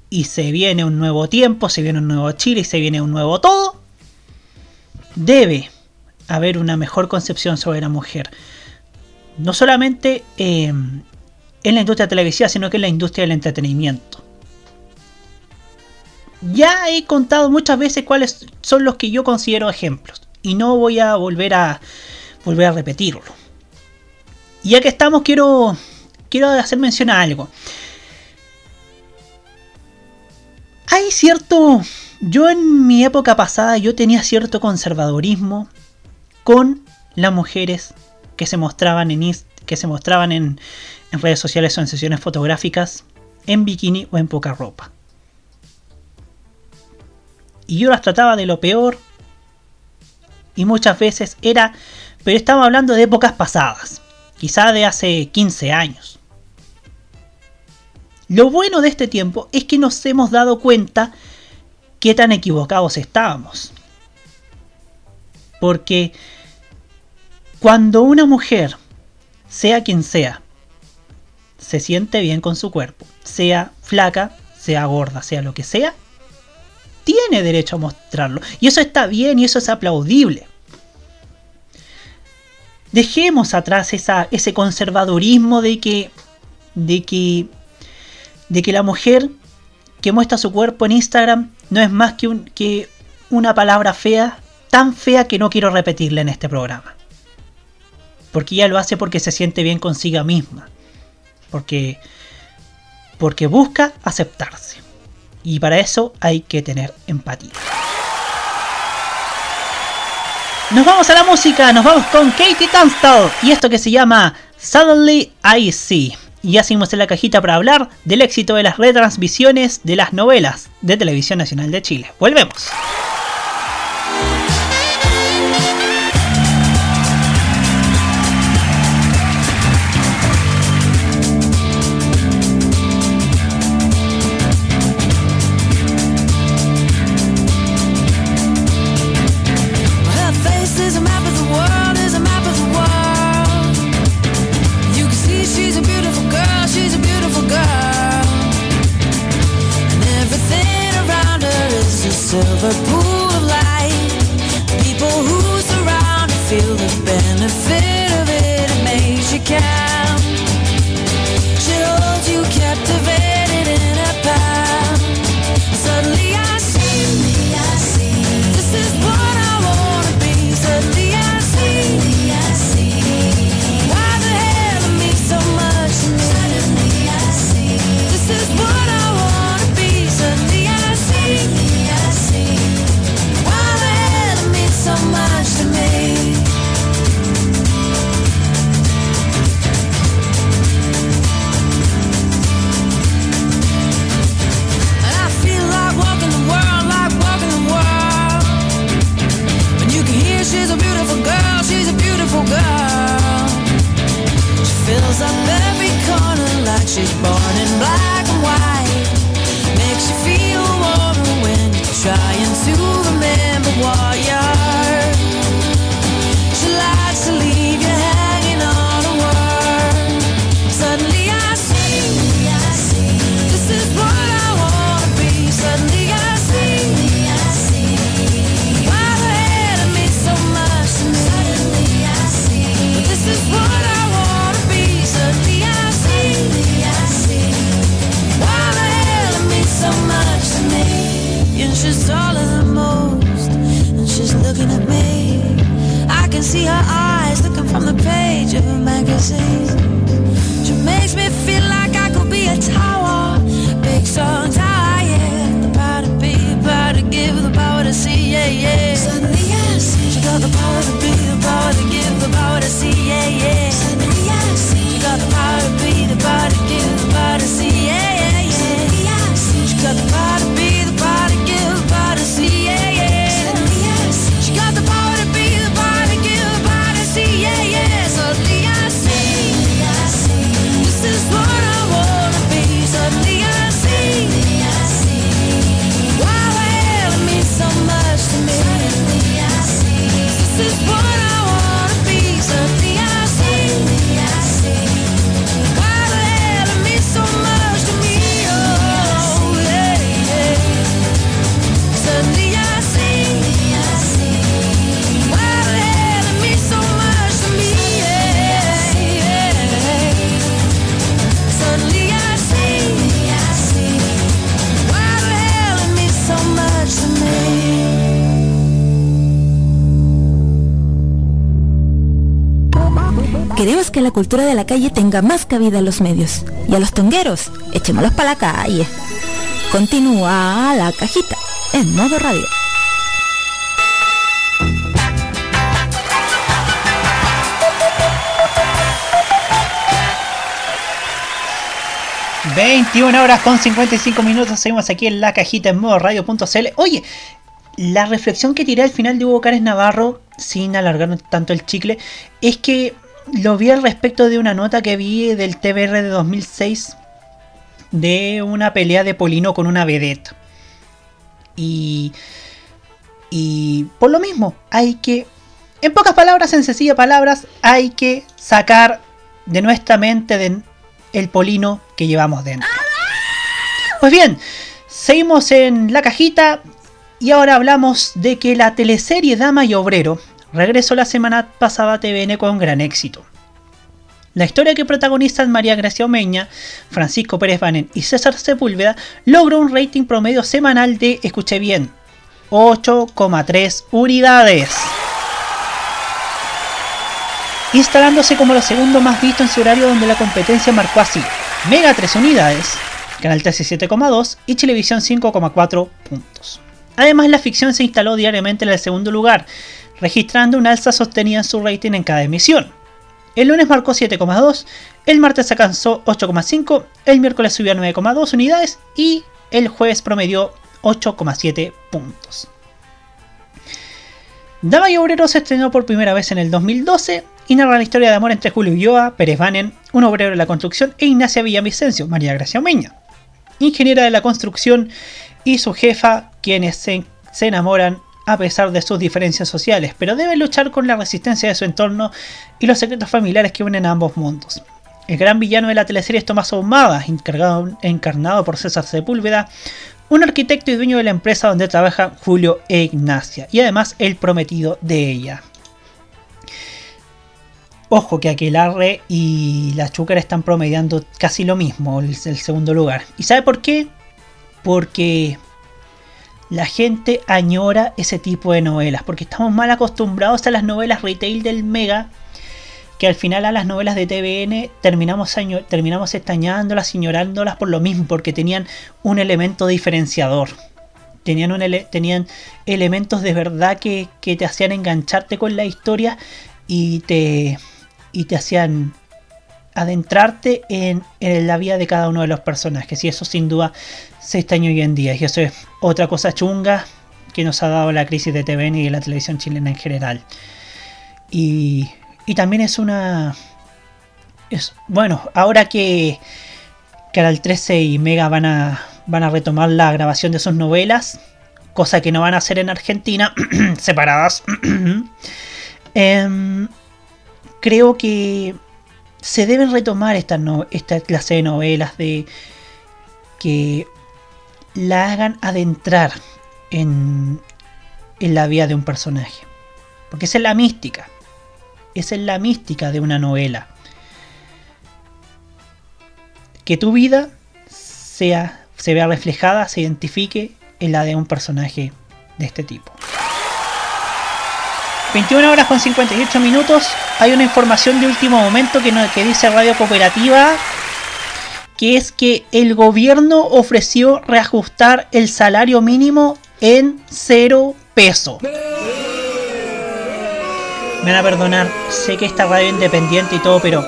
y se viene un nuevo tiempo, se viene un nuevo Chile y se viene un nuevo todo, debe haber una mejor concepción sobre la mujer. No solamente eh, en la industria televisiva, sino que en la industria del entretenimiento. Ya he contado muchas veces cuáles son los que yo considero ejemplos. Y no voy a volver a volver a repetirlo. Y ya que estamos, quiero, quiero hacer mención a algo. Hay cierto... Yo en mi época pasada yo tenía cierto conservadorismo con las mujeres que se mostraban en, que se mostraban en, en redes sociales o en sesiones fotográficas en bikini o en poca ropa. Y yo las trataba de lo peor. Y muchas veces era... Pero estamos hablando de épocas pasadas. Quizá de hace 15 años. Lo bueno de este tiempo es que nos hemos dado cuenta qué tan equivocados estábamos. Porque cuando una mujer, sea quien sea, se siente bien con su cuerpo, sea flaca, sea gorda, sea lo que sea, tiene derecho a mostrarlo. Y eso está bien y eso es aplaudible. Dejemos atrás ese conservadurismo de que, de que, de que la mujer que muestra su cuerpo en Instagram no es más que, un, que una palabra fea, tan fea que no quiero repetirla en este programa. Porque ella lo hace porque se siente bien consigo misma. Porque, porque busca aceptarse. Y para eso hay que tener empatía. Nos vamos a la música, nos vamos con Katie Tunstall y esto que se llama Suddenly I See. Y hacemos en la cajita para hablar del éxito de las retransmisiones de las novelas de Televisión Nacional de Chile. Volvemos. Cultura de la calle tenga más cabida en los medios. Y a los tongueros, echémoslos para la calle. Continúa la cajita en modo radio. ...21 horas con 55 minutos... ...seguimos aquí en la cajita en modo radio.cl... ...oye... La reflexión que tiré al final de Hugo Cárez Navarro... ...sin alargar tanto el chicle... ...es que lo vi al respecto de una nota que vi del TBR de 2006 de una pelea de Polino con una vedette. Y, y por lo mismo, hay que, en pocas palabras, en sencillas palabras, hay que sacar de nuestra mente el Polino que llevamos dentro. Pues bien, seguimos en la cajita y ahora hablamos de que la teleserie Dama y Obrero regresó la semana pasada a TVN con gran éxito. La historia que protagonizan María Gracia Omeña, Francisco Pérez Banen y César Sepúlveda logró un rating promedio semanal de, escuche bien, 8,3 unidades. Instalándose como lo segundo más visto en su horario donde la competencia marcó así, Mega 3 unidades, Canal 13 7,2 y Televisión 5,4 puntos. Además la ficción se instaló diariamente en el segundo lugar, registrando un alza sostenida en su rating en cada emisión. El lunes marcó 7,2, el martes alcanzó 8,5, el miércoles subió a 9,2 unidades y el jueves promedió 8,7 puntos. Dama y Obrero se estrenó por primera vez en el 2012 y narra la historia de amor entre Julio Ulloa, Pérez Banen, un obrero de la construcción, e Ignacia Villavicencio, María Gracia Omeña, ingeniera de la construcción, y su jefa, quienes se, se enamoran a pesar de sus diferencias sociales, pero debe luchar con la resistencia de su entorno y los secretos familiares que unen a ambos mundos. El gran villano de la teleserie es Tomás Ahumada, encarnado por César Sepúlveda, un arquitecto y dueño de la empresa donde trabaja Julio e Ignacia, y además el prometido de ella. Ojo que Aquelarre y la Chúcara están promediando casi lo mismo, el, el segundo lugar. ¿Y sabe por qué? Porque la gente añora ese tipo de novelas, porque estamos mal acostumbrados a las novelas retail del Mega, que al final a las novelas de TVN terminamos, terminamos estañándolas, ignorándolas por lo mismo, porque tenían un elemento diferenciador. Tenían, un tenían elementos de verdad que, que, te hacían engancharte con la historia y te, y te hacían adentrarte en, en, la vida de cada uno de los personajes. Y eso sin duda se estañó hoy en día. Y eso es otra cosa chunga que nos ha dado la crisis de TVN y de la televisión chilena en general. Y, y también es una... Es, bueno, ahora que Canal 13 y Mega van a, van a retomar la grabación de sus novelas, cosa que no van a hacer en Argentina, separadas, eh, creo que se deben retomar esta, no, esta clase de novelas de que la hagan adentrar en, en la vida de un personaje. Porque esa es la mística. Esa es la mística de una novela. Que tu vida sea, se vea reflejada, se identifique en la de un personaje de este tipo. 21 horas con 58 minutos. Hay una información de último momento que, no, que dice Radio Cooperativa. Que es que el gobierno ofreció reajustar el salario mínimo en cero peso. Me van a perdonar, sé que esta radio independiente y todo, pero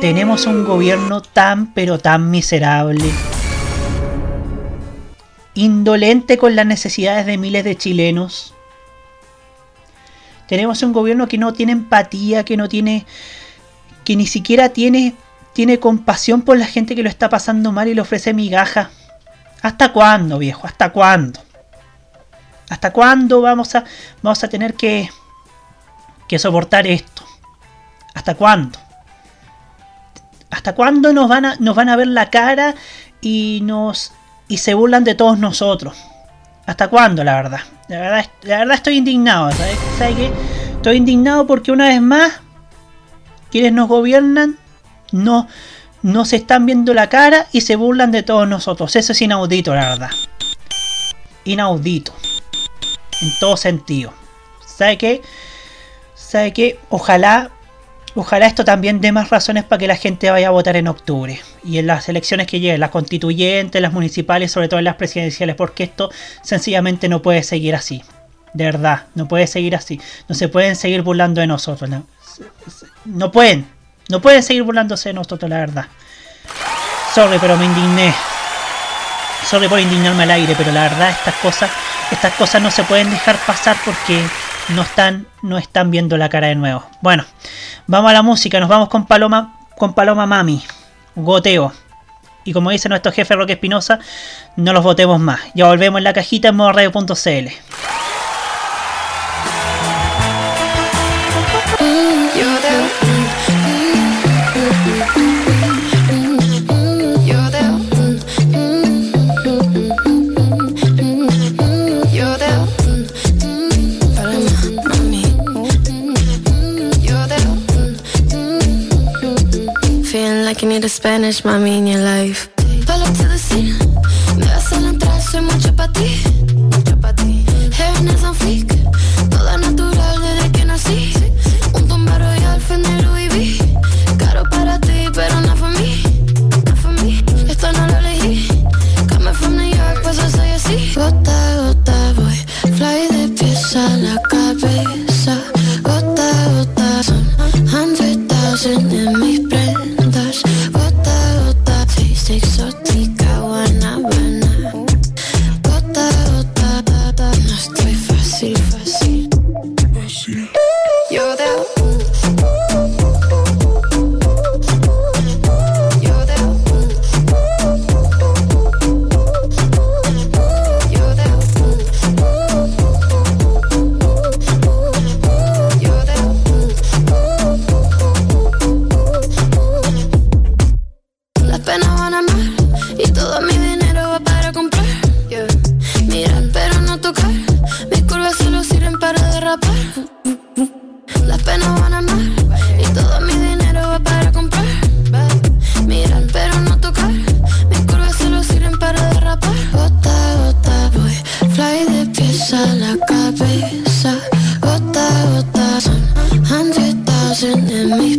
tenemos un gobierno tan pero tan miserable. Indolente con las necesidades de miles de chilenos tenemos un gobierno que no tiene empatía, que no tiene. que ni siquiera tiene. Tiene compasión por la gente que lo está pasando mal y le ofrece migajas. ¿Hasta cuándo, viejo? ¿Hasta cuándo? ¿Hasta cuándo vamos a, vamos a tener que, que soportar esto? ¿Hasta cuándo? ¿Hasta cuándo nos van a, nos van a ver la cara y nos y se burlan de todos nosotros? ¿Hasta cuándo, la verdad? La verdad, la verdad estoy indignado, ¿sabes? ¿Sabe qué? Estoy indignado porque una vez más, quienes nos gobiernan no, no se están viendo la cara y se burlan de todos nosotros. Eso es inaudito, la verdad. Inaudito. En todo sentido. ¿Sabe qué? ¿Sabe qué? Ojalá Ojalá esto también dé más razones para que la gente vaya a votar en octubre. Y en las elecciones que lleguen, las constituyentes, las municipales, sobre todo en las presidenciales, porque esto sencillamente no puede seguir así. De verdad, no puede seguir así. No se pueden seguir burlando de nosotros. No, no pueden. No pueden seguir burlándose de nosotros, la verdad. Sorry, pero me indigné. Sorry por indignarme al aire, pero la verdad estas cosas, estas cosas no se pueden dejar pasar porque no están, no están viendo la cara de nuevo. Bueno, vamos a la música, nos vamos con Paloma, con Paloma Mami, goteo. Y como dice nuestro jefe Roque Espinosa, no los votemos más. Ya volvemos en la cajita en modoradio.cl. Feeling Spanish mommy in your life. Up to the scene. Me vas a la entrada, soy mucho pa' ti. Mucho pa' ti. Heaven on fleek. Toda natural desde que nací. Un tumba royal, Fendi Louis V. Caro para ti, pero no for mí. No for me. Esto no lo elegí. Coming from New York, pues yo soy así. Gota a gota voy. Fly de pies a la cabeza. Gota a gota son hundred thousand en exótica, guanabana. Gota gota, ta, ta, no estoy fácil, fácil. Yo de Las penas van a más y todo mi dinero va para comprar. Mirar pero no tocar. Mis curvas solo sirven para derrapar. Gota gota voy, fly de pies a la cabeza. Gota gota son hundred thousand en mis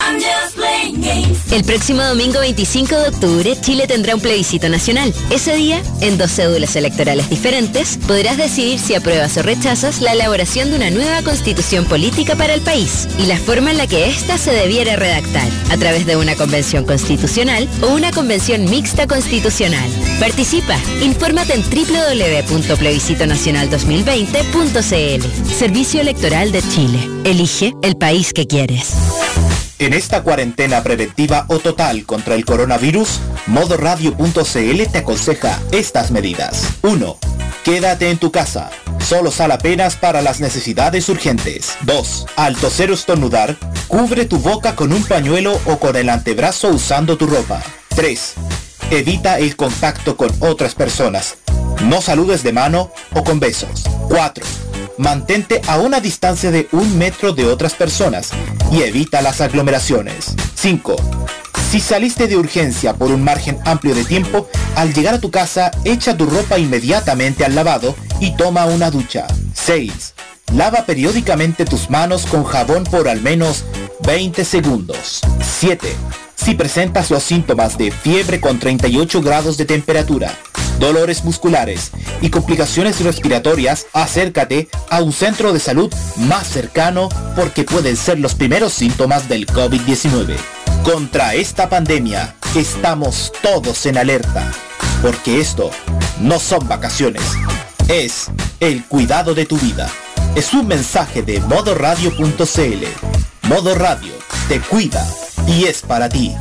El próximo domingo 25 de octubre, Chile tendrá un plebiscito nacional. Ese día, en dos cédulas electorales diferentes, podrás decidir si apruebas o rechazas la elaboración de una nueva constitución política para el país y la forma en la que ésta se debiera redactar, a través de una convención constitucional o una convención mixta constitucional. Participa, infórmate en www.plebiscitonacional2020.cl. Servicio Electoral de Chile. Elige el país que quieres. En esta cuarentena preventiva o total contra el coronavirus, modoradio.cl te aconseja estas medidas. 1. Quédate en tu casa. Solo sal apenas para las necesidades urgentes. 2. Al toser o estornudar, cubre tu boca con un pañuelo o con el antebrazo usando tu ropa. 3. Evita el contacto con otras personas. No saludes de mano o con besos. 4 mantente a una distancia de un metro de otras personas y evita las aglomeraciones. 5. Si saliste de urgencia por un margen amplio de tiempo, al llegar a tu casa, echa tu ropa inmediatamente al lavado y toma una ducha. 6. Lava periódicamente tus manos con jabón por al menos 20 segundos. 7. Si presentas los síntomas de fiebre con 38 grados de temperatura, dolores musculares y complicaciones respiratorias, acércate a un centro de salud más cercano porque pueden ser los primeros síntomas del COVID-19. Contra esta pandemia estamos todos en alerta, porque esto no son vacaciones, es el cuidado de tu vida. Es un mensaje de modoradio.cl. Modo Radio te cuida y es para ti.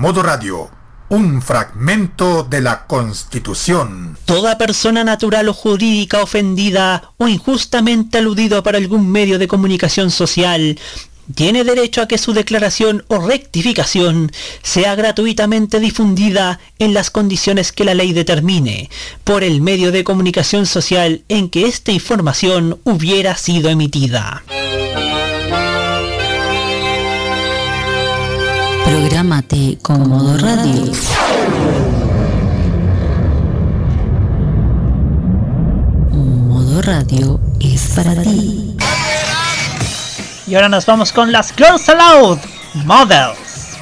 Modo Radio. Un fragmento de la Constitución. Toda persona natural o jurídica ofendida o injustamente aludida para algún medio de comunicación social tiene derecho a que su declaración o rectificación sea gratuitamente difundida en las condiciones que la ley determine, por el medio de comunicación social en que esta información hubiera sido emitida. Prográmate con Modo Radio. Modo Radio es para ti. Y ahora nos vamos con las Girls Aloud Models.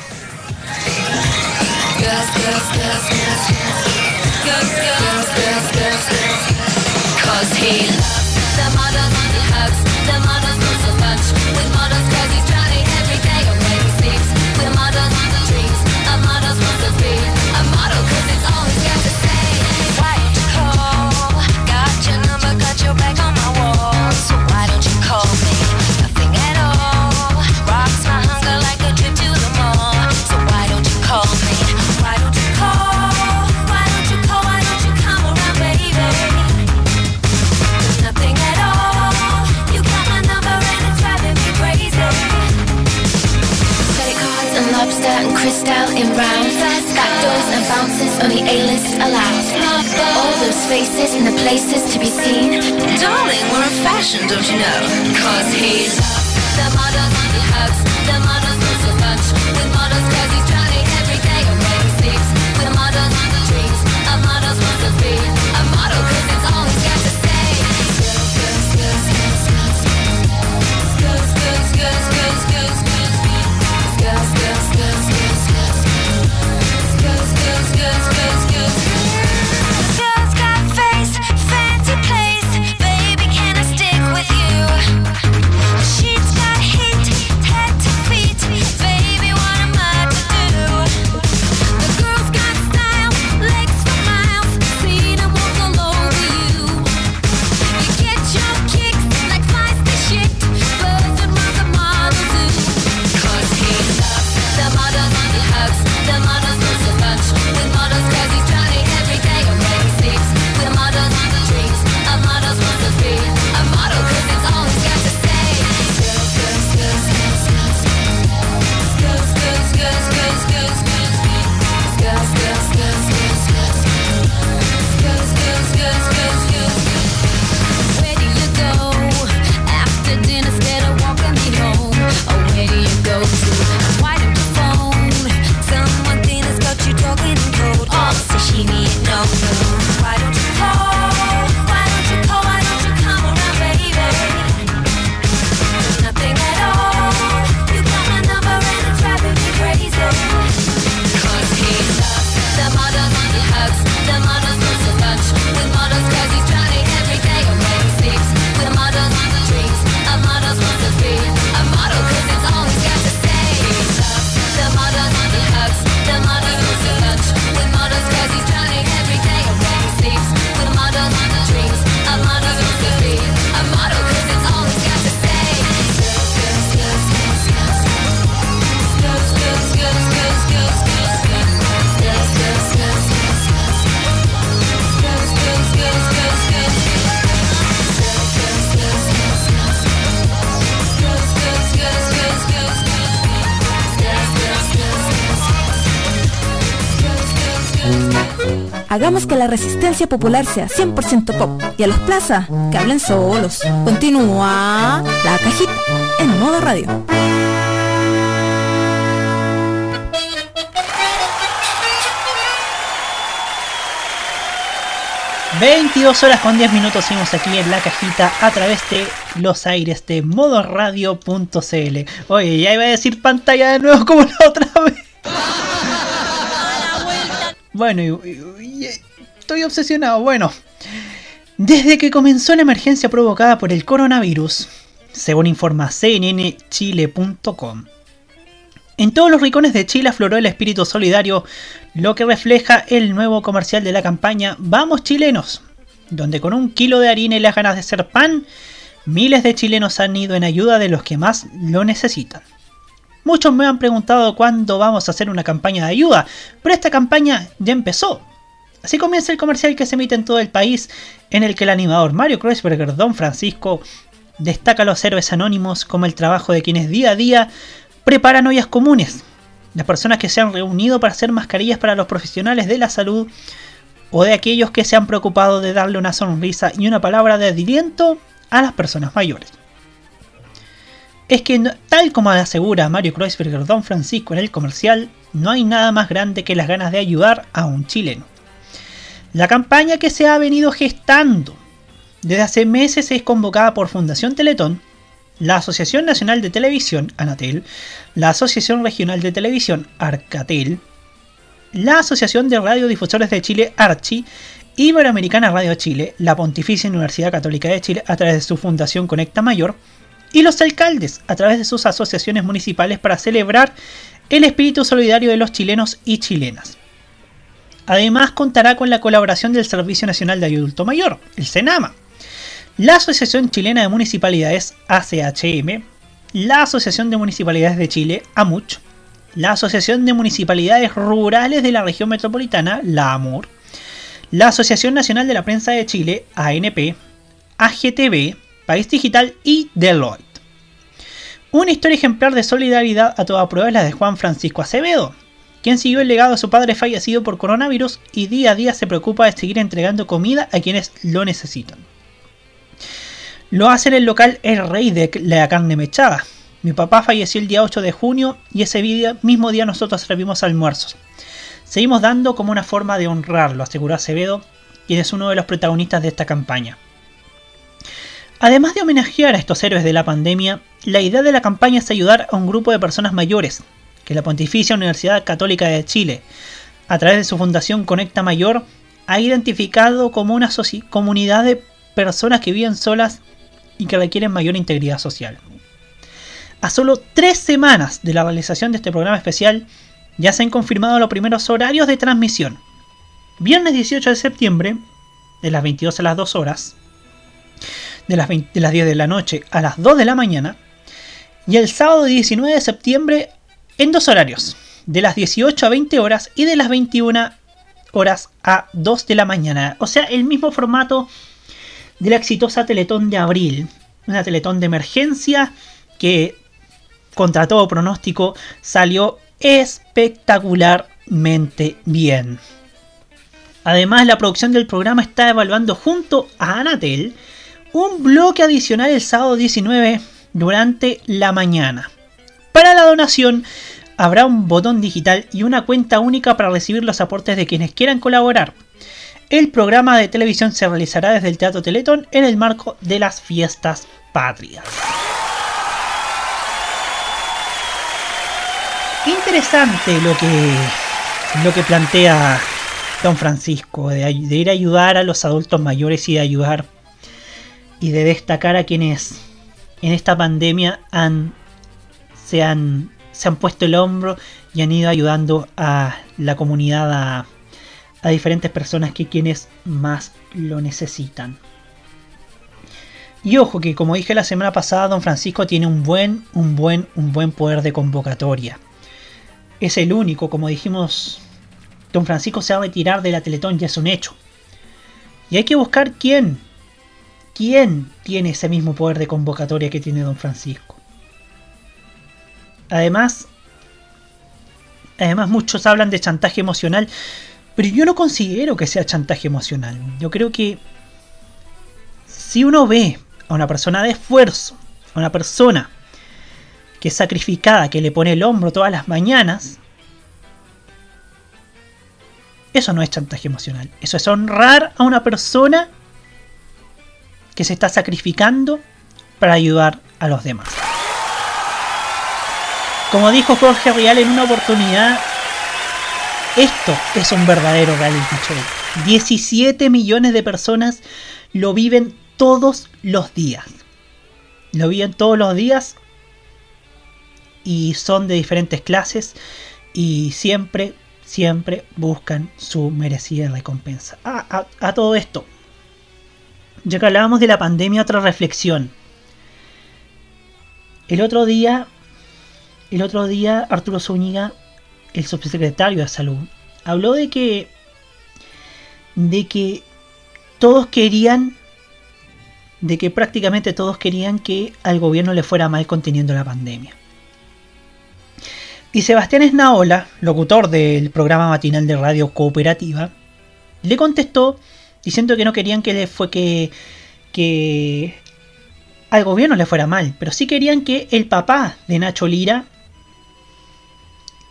Que la resistencia popular sea 100% pop y a los plazas que hablen solos. Continúa la cajita en modo radio. ...22 horas con 10 minutos seguimos aquí en la cajita... ...a través de los aires de modoradio.cl Oye, ya iba a decir pantalla de nuevo como la otra vez... Bueno, obsesionado. Bueno, desde que comenzó la emergencia provocada por el coronavirus, según informa cnnchile.com, en todos los rincones de Chile afloró el espíritu solidario, lo que refleja el nuevo comercial de la campaña Vamos chilenos, donde con un kilo de harina y las ganas de hacer pan, miles de chilenos han ido en ayuda de los que más lo necesitan. Muchos me han preguntado cuándo vamos a hacer una campaña de ayuda, pero esta campaña ya empezó. Así comienza el comercial que se emite en todo el país, en el que el animador Mario Kreuzberger Don Francisco destaca a los héroes anónimos como el trabajo de quienes día a día preparan ollas comunes, las personas que se han reunido para hacer mascarillas para los profesionales de la salud o de aquellos que se han preocupado de darle una sonrisa y una palabra de aliento a las personas mayores. Es que, tal como asegura Mario Kreuzberger Don Francisco en el comercial, no hay nada más grande que las ganas de ayudar a un chileno. La campaña que se ha venido gestando desde hace meses es convocada por Fundación Teletón, la Asociación Nacional de Televisión, Anatel, la Asociación Regional de Televisión, Arcatel, la Asociación de Radiodifusores de Chile, Archi, Iberoamericana Radio Chile, la Pontificia Universidad Católica de Chile a través de su Fundación Conecta Mayor, y los alcaldes a través de sus asociaciones municipales para celebrar el espíritu solidario de los chilenos y chilenas. Además contará con la colaboración del Servicio Nacional de Adulto Mayor, el SENAMA, la Asociación Chilena de Municipalidades ACHM, la Asociación de Municipalidades de Chile AMUCH, la Asociación de Municipalidades Rurales de la Región Metropolitana, la AMUR, la Asociación Nacional de la Prensa de Chile, ANP, AGTV, País Digital y Deloitte. Una historia ejemplar de solidaridad a toda prueba es la de Juan Francisco Acevedo, quien siguió el legado de su padre fallecido por coronavirus y día a día se preocupa de seguir entregando comida a quienes lo necesitan. Lo hace en el local El Rey de la Carne Mechada. Mi papá falleció el día 8 de junio y ese día- mismo día nosotros servimos almuerzos. Seguimos dando como una forma de honrarlo, aseguró Acevedo, quien es uno de los protagonistas de esta campaña. Además de homenajear a estos héroes de la pandemia, la idea de la campaña es ayudar a un grupo de personas mayores, que la Pontificia Universidad Católica de Chile, a través de su fundación Conecta Mayor, ha identificado como una comunidad de personas que viven solas y que requieren mayor integridad social. A solo tres semanas de la realización de este programa especial, ya se han confirmado los primeros horarios de transmisión. Viernes 18 de septiembre, de las 22 a las 2 horas, de las, 20 de las 10 de la noche a las 2 de la mañana, y el sábado 19 de septiembre en dos horarios, de las 18 a 20 horas y de las 21 horas a 2 de la mañana. O sea, el mismo formato de la exitosa Teletón de abril, una Teletón de emergencia que contra todo pronóstico salió espectacularmente bien. Además, la producción del programa está evaluando junto a Anatel un bloque adicional el sábado 19 durante la mañana. Para la donación habrá un botón digital y una cuenta única para recibir los aportes de quienes quieran colaborar. El programa de televisión se realizará desde el Teatro Teletón en el marco de las fiestas patrias. Interesante lo que, lo que plantea Don Francisco, de, ir a ayudar a los adultos mayores y de ayudar y de destacar a quienes en esta pandemia han, se, han, se han puesto el hombro y han ido ayudando a la comunidad, a, diferentes personas que quienes más lo necesitan. Y ojo que como dije la semana pasada, Don Francisco tiene un buen, un buen, un buen poder de convocatoria. Es el único, como dijimos, Don Francisco se va a retirar de la Teletón, ya es un hecho. Y hay que buscar quién, quién tiene ese mismo poder de convocatoria que tiene Don Francisco. Además, además muchos hablan de chantaje emocional, pero yo no considero que sea chantaje emocional. Yo creo que si uno ve a una persona de esfuerzo, a una persona que es sacrificada, que le pone el hombro todas las mañanas, Eso no es chantaje emocional. Eso es honrar a una persona que se está sacrificando para ayudar a los demás. Como dijo Jorge Rial en una oportunidad, esto es un verdadero reality show. 17 millones de personas lo viven todos los días. Lo viven todos los días y son de diferentes clases y siempre, siempre buscan su merecida recompensa. A, a todo esto, ya que hablábamos de la pandemia, otra reflexión. El otro día, el otro día Arturo Zúñiga, el subsecretario de Salud, habló de que de que todos querían de que prácticamente todos querían que al gobierno le fuera mal conteniendo la pandemia. Y Sebastián Esnaola, locutor del programa matinal de radio cooperativa, le contestó diciendo que no querían que le fue que, que al gobierno le fuera mal, pero sí querían que el papá de Nacho Lira,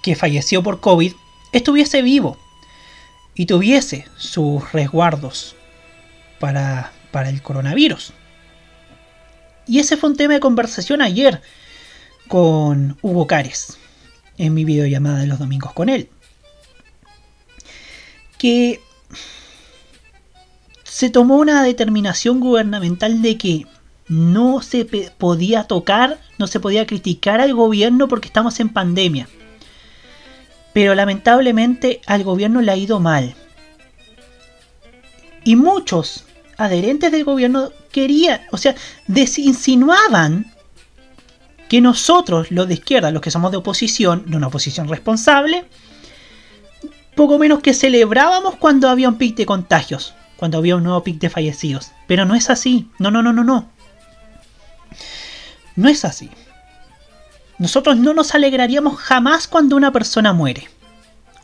que falleció por COVID, estuviese vivo y tuviese sus resguardos para, para el coronavirus. Y ese fue un tema de conversación ayer con Hugo Cares, en mi videollamada de los domingos con él. Que se tomó una determinación gubernamental de que no se podía tocar, no se podía criticar al gobierno porque estamos en pandemia. Pero lamentablemente al gobierno le ha ido mal. Y muchos adherentes del gobierno querían, o sea, desinsinuaban que nosotros, los de izquierda, los que somos de oposición, de una oposición responsable, poco menos que celebrábamos cuando había un pic de contagios, cuando había un nuevo pic de fallecidos. Pero no es así. No, no, no, no, no. No es así. Nosotros no nos alegraríamos jamás cuando una persona muere.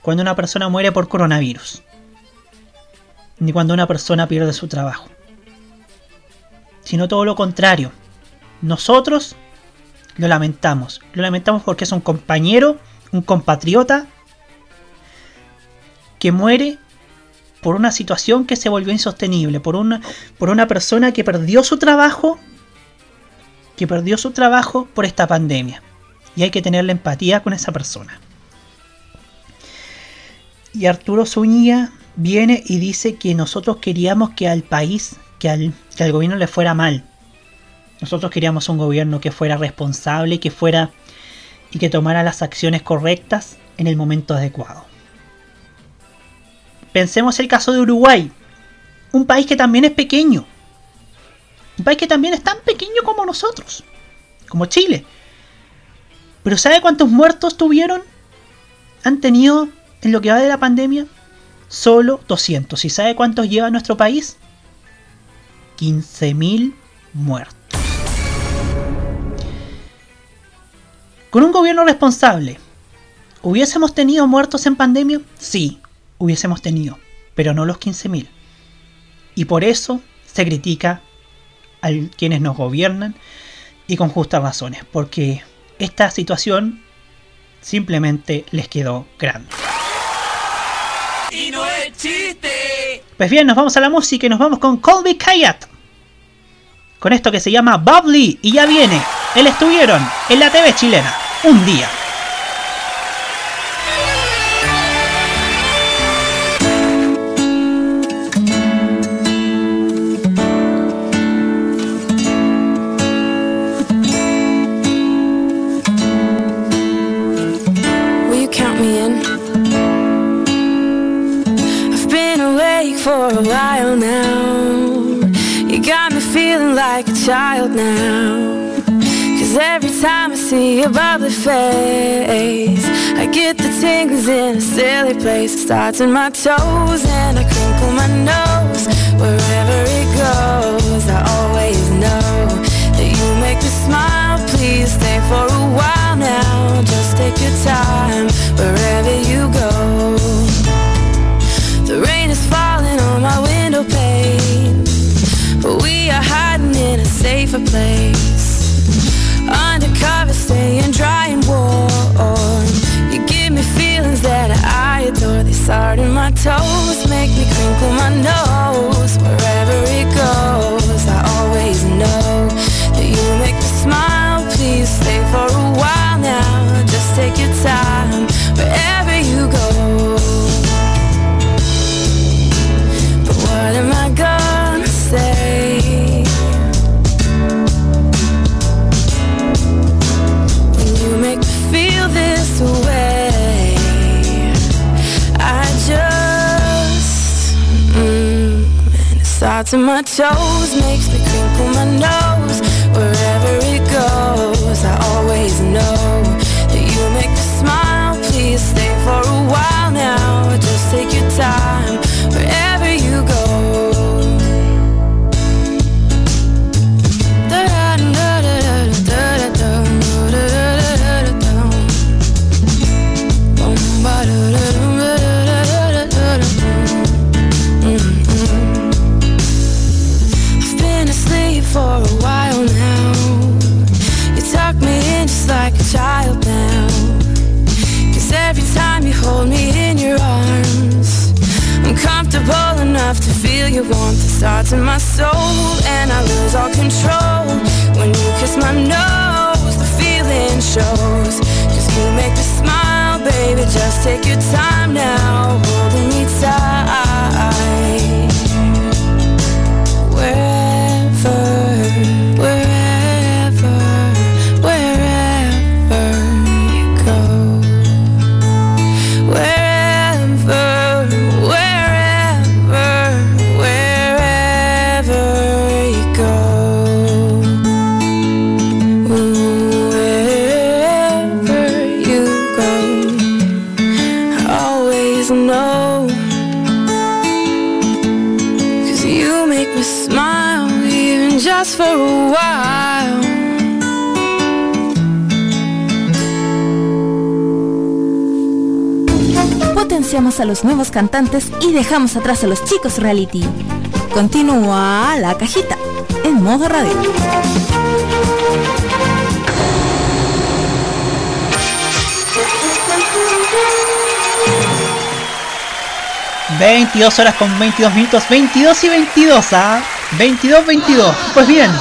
Cuando una persona muere por coronavirus. Ni cuando una persona pierde su trabajo. Sino todo lo contrario. Nosotros lo lamentamos. Lo lamentamos porque es un compañero, un compatriota, que muere por una situación que se volvió insostenible, por una, por una persona que perdió su trabajo, que perdió su trabajo por esta pandemia. Y hay que tener la empatía con esa persona. Y Arturo Zúñiga viene y dice que nosotros queríamos que al país, que al, que al gobierno le fuera mal. Nosotros queríamos un gobierno que fuera responsable, que fuera y que tomara las acciones correctas en el momento adecuado. Pensemos el caso de Uruguay, un país que también es pequeño, un país que también es tan pequeño como nosotros, como Chile. Pero ¿sabe cuántos muertos tuvieron? Han tenido en lo que va de la pandemia solo 200. ¿Y sabe cuántos lleva nuestro país? 15.000 muertos. Con un gobierno responsable, ¿hubiésemos tenido muertos en pandemia? Sí, hubiésemos tenido, pero no los 15.000. Y por eso se critica a quienes nos gobiernan y con justas razones, porque esta situación simplemente les quedó grande. Y no es chiste. Pues bien, nos vamos a la música y nos vamos con Colby Kayat. Con esto que se llama Bubbly y ya viene. Él estuvieron en la TV chilena un día. Child now. Cause every time I see your bubbly face, I get the tingles in a silly place. It starts in my toes and I crinkle my nose. Wherever it goes, I always know that you make me smile. Please stay for a while now. Just take your time wherever safer place. Undercover, staying dry and warm. You give me feelings that I adore. They start in my toes make me crinkle my nose wherever it goes. I always know that you make me smile. Please stay for a while now. Just take your time in my toes, makes me crinkle my nose wherever it goes. I always know feel your warmth. Starts in my soul, and I lose all control. When you kiss my nose, the feeling shows. Cause you make me smile, baby. Just take your time now, holding me tight. Nuevos cantantes y dejamos atrás a los chicos reality. Continúa la cajita en modo radio. 22 horas con 22 minutos, 22 y 22, ¿ah? 22, 22. Pues bien,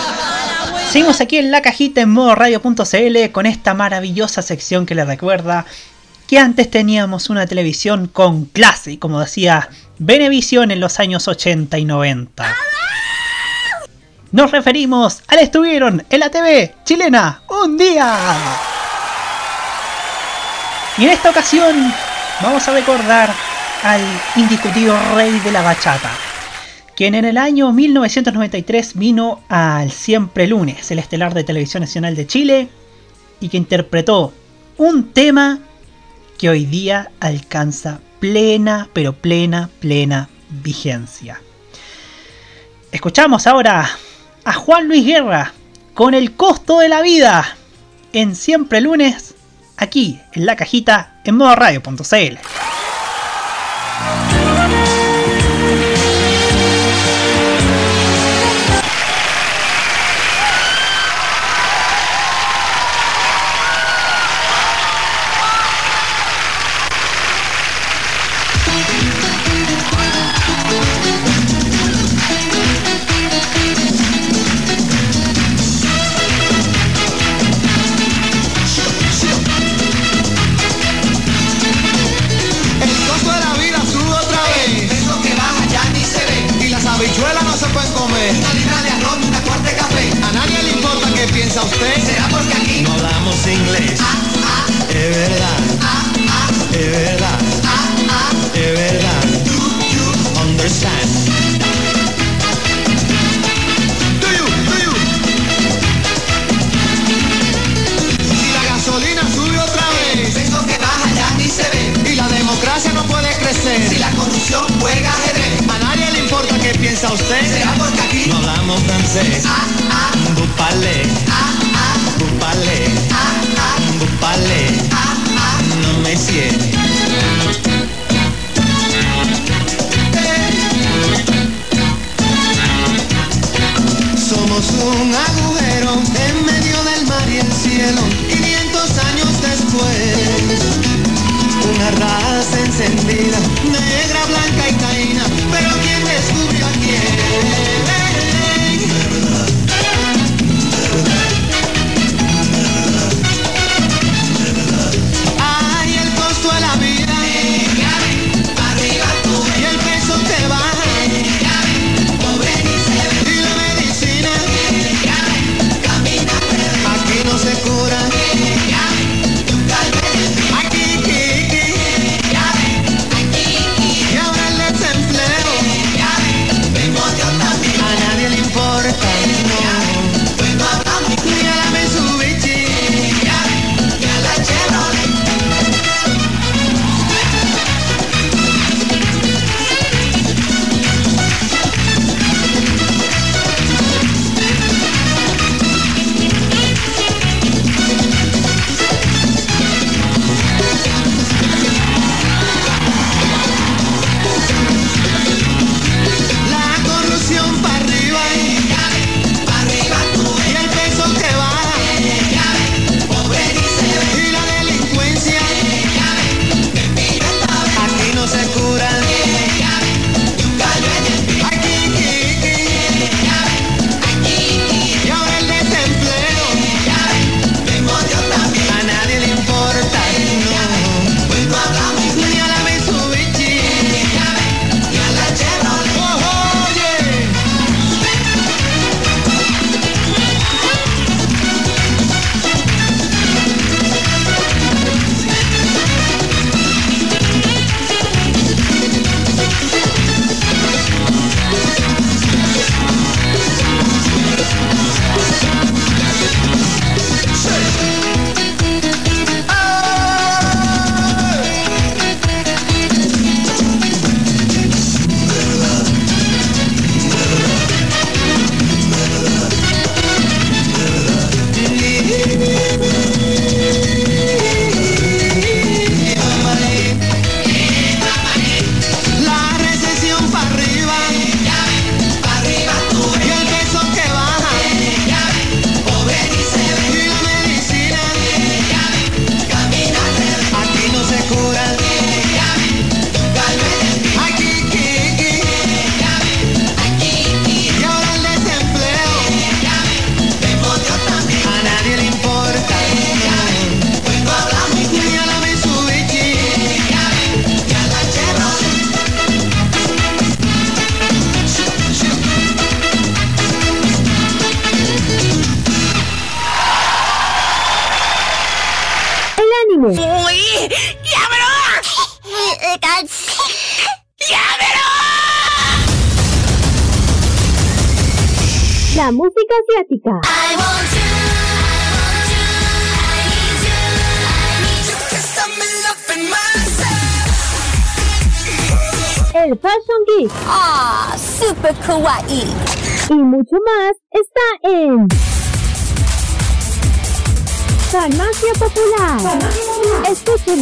seguimos aquí en la cajita en modo radio.cl con esta maravillosa sección que les recuerda que antes teníamos una televisión con clase, como decía Benevisión en los años 80 y 90. Nos referimos al estuvieron en la TV chilena un día. Y en esta ocasión vamos a recordar al indiscutido rey de la bachata, quien en el año 1993 vino al Siempre Lunes, el estelar de Televisión Nacional de Chile, y que interpretó un tema que hoy día alcanza plena, pero plena, plena vigencia. Escuchamos ahora a Juan Luis Guerra con el costo de la vida en Siempre Lunes, aquí en la cajita en modo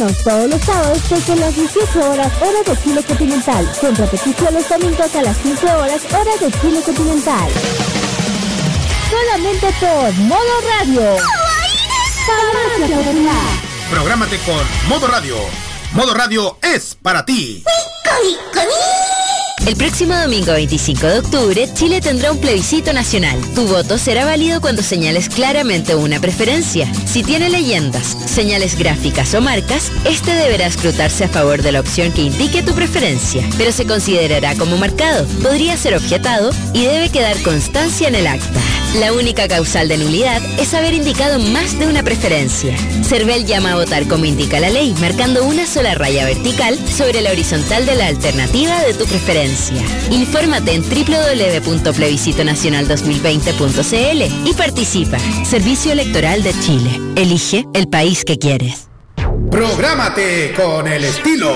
Todos los sábados desde las 18 horas hora de Chile continental, con repetición los domingos a las 15 horas hora de Chile continental. Solamente por Modo Radio. Prográmate con Modo Radio. Modo Radio es para ti. El próximo domingo 25 de octubre, Chile tendrá un plebiscito nacional. Tu voto será válido cuando señales claramente una preferencia. Si tiene leyendas, señales gráficas o marcas, este deberá escrutarse a favor de la opción que indique tu preferencia, pero se considerará como marcado, podría ser objetado y debe quedar constancia en el acta. La única causal de nulidad es haber indicado más de una preferencia. Cervel llama a votar como indica la ley, marcando una sola raya vertical sobre la horizontal de la alternativa de tu preferencia. Infórmate en www.plebiscitonacional2020.cl y participa. Servicio Electoral de Chile. Elige el país que quieres. Prográmate con el estilo.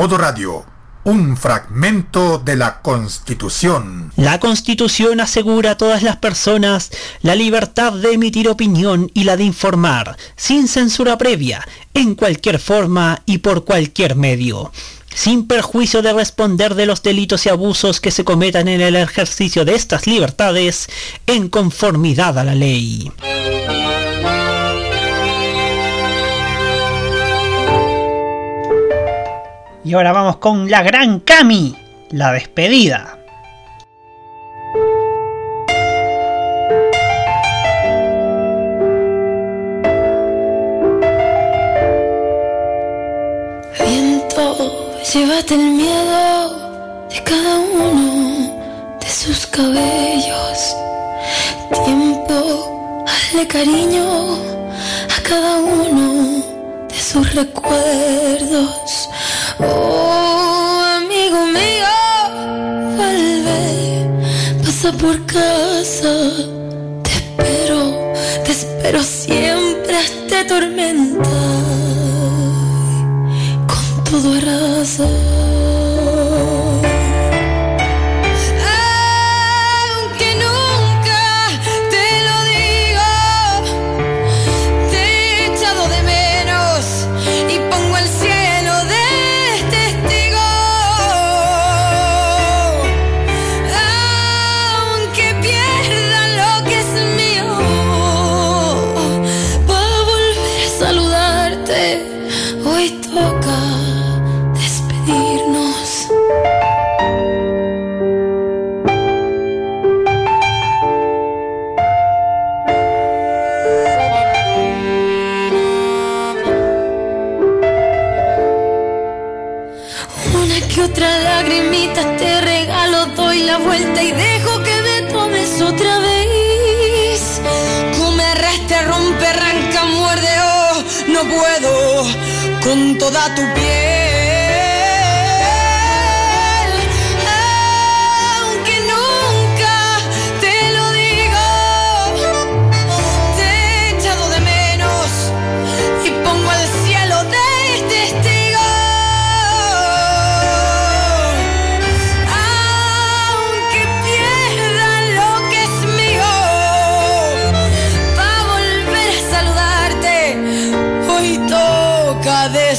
Modo Radio, un fragmento de la Constitución. La Constitución asegura a todas las personas la libertad de emitir opinión y la de informar, sin censura previa, en cualquier forma y por cualquier medio, sin perjuicio de responder de los delitos y abusos que se cometan en el ejercicio de estas libertades, en conformidad a la ley. Y ahora vamos con la gran Cami, la despedida. Viento, llévate el miedo de cada uno de sus cabellos. Tiempo, hazle cariño a cada uno de sus recuerdos. Oh, amigo mío, vuelve, pasa por casa. Te espero, te espero siempre hasta tormenta. Con todo arrasa. Puedo con toda tu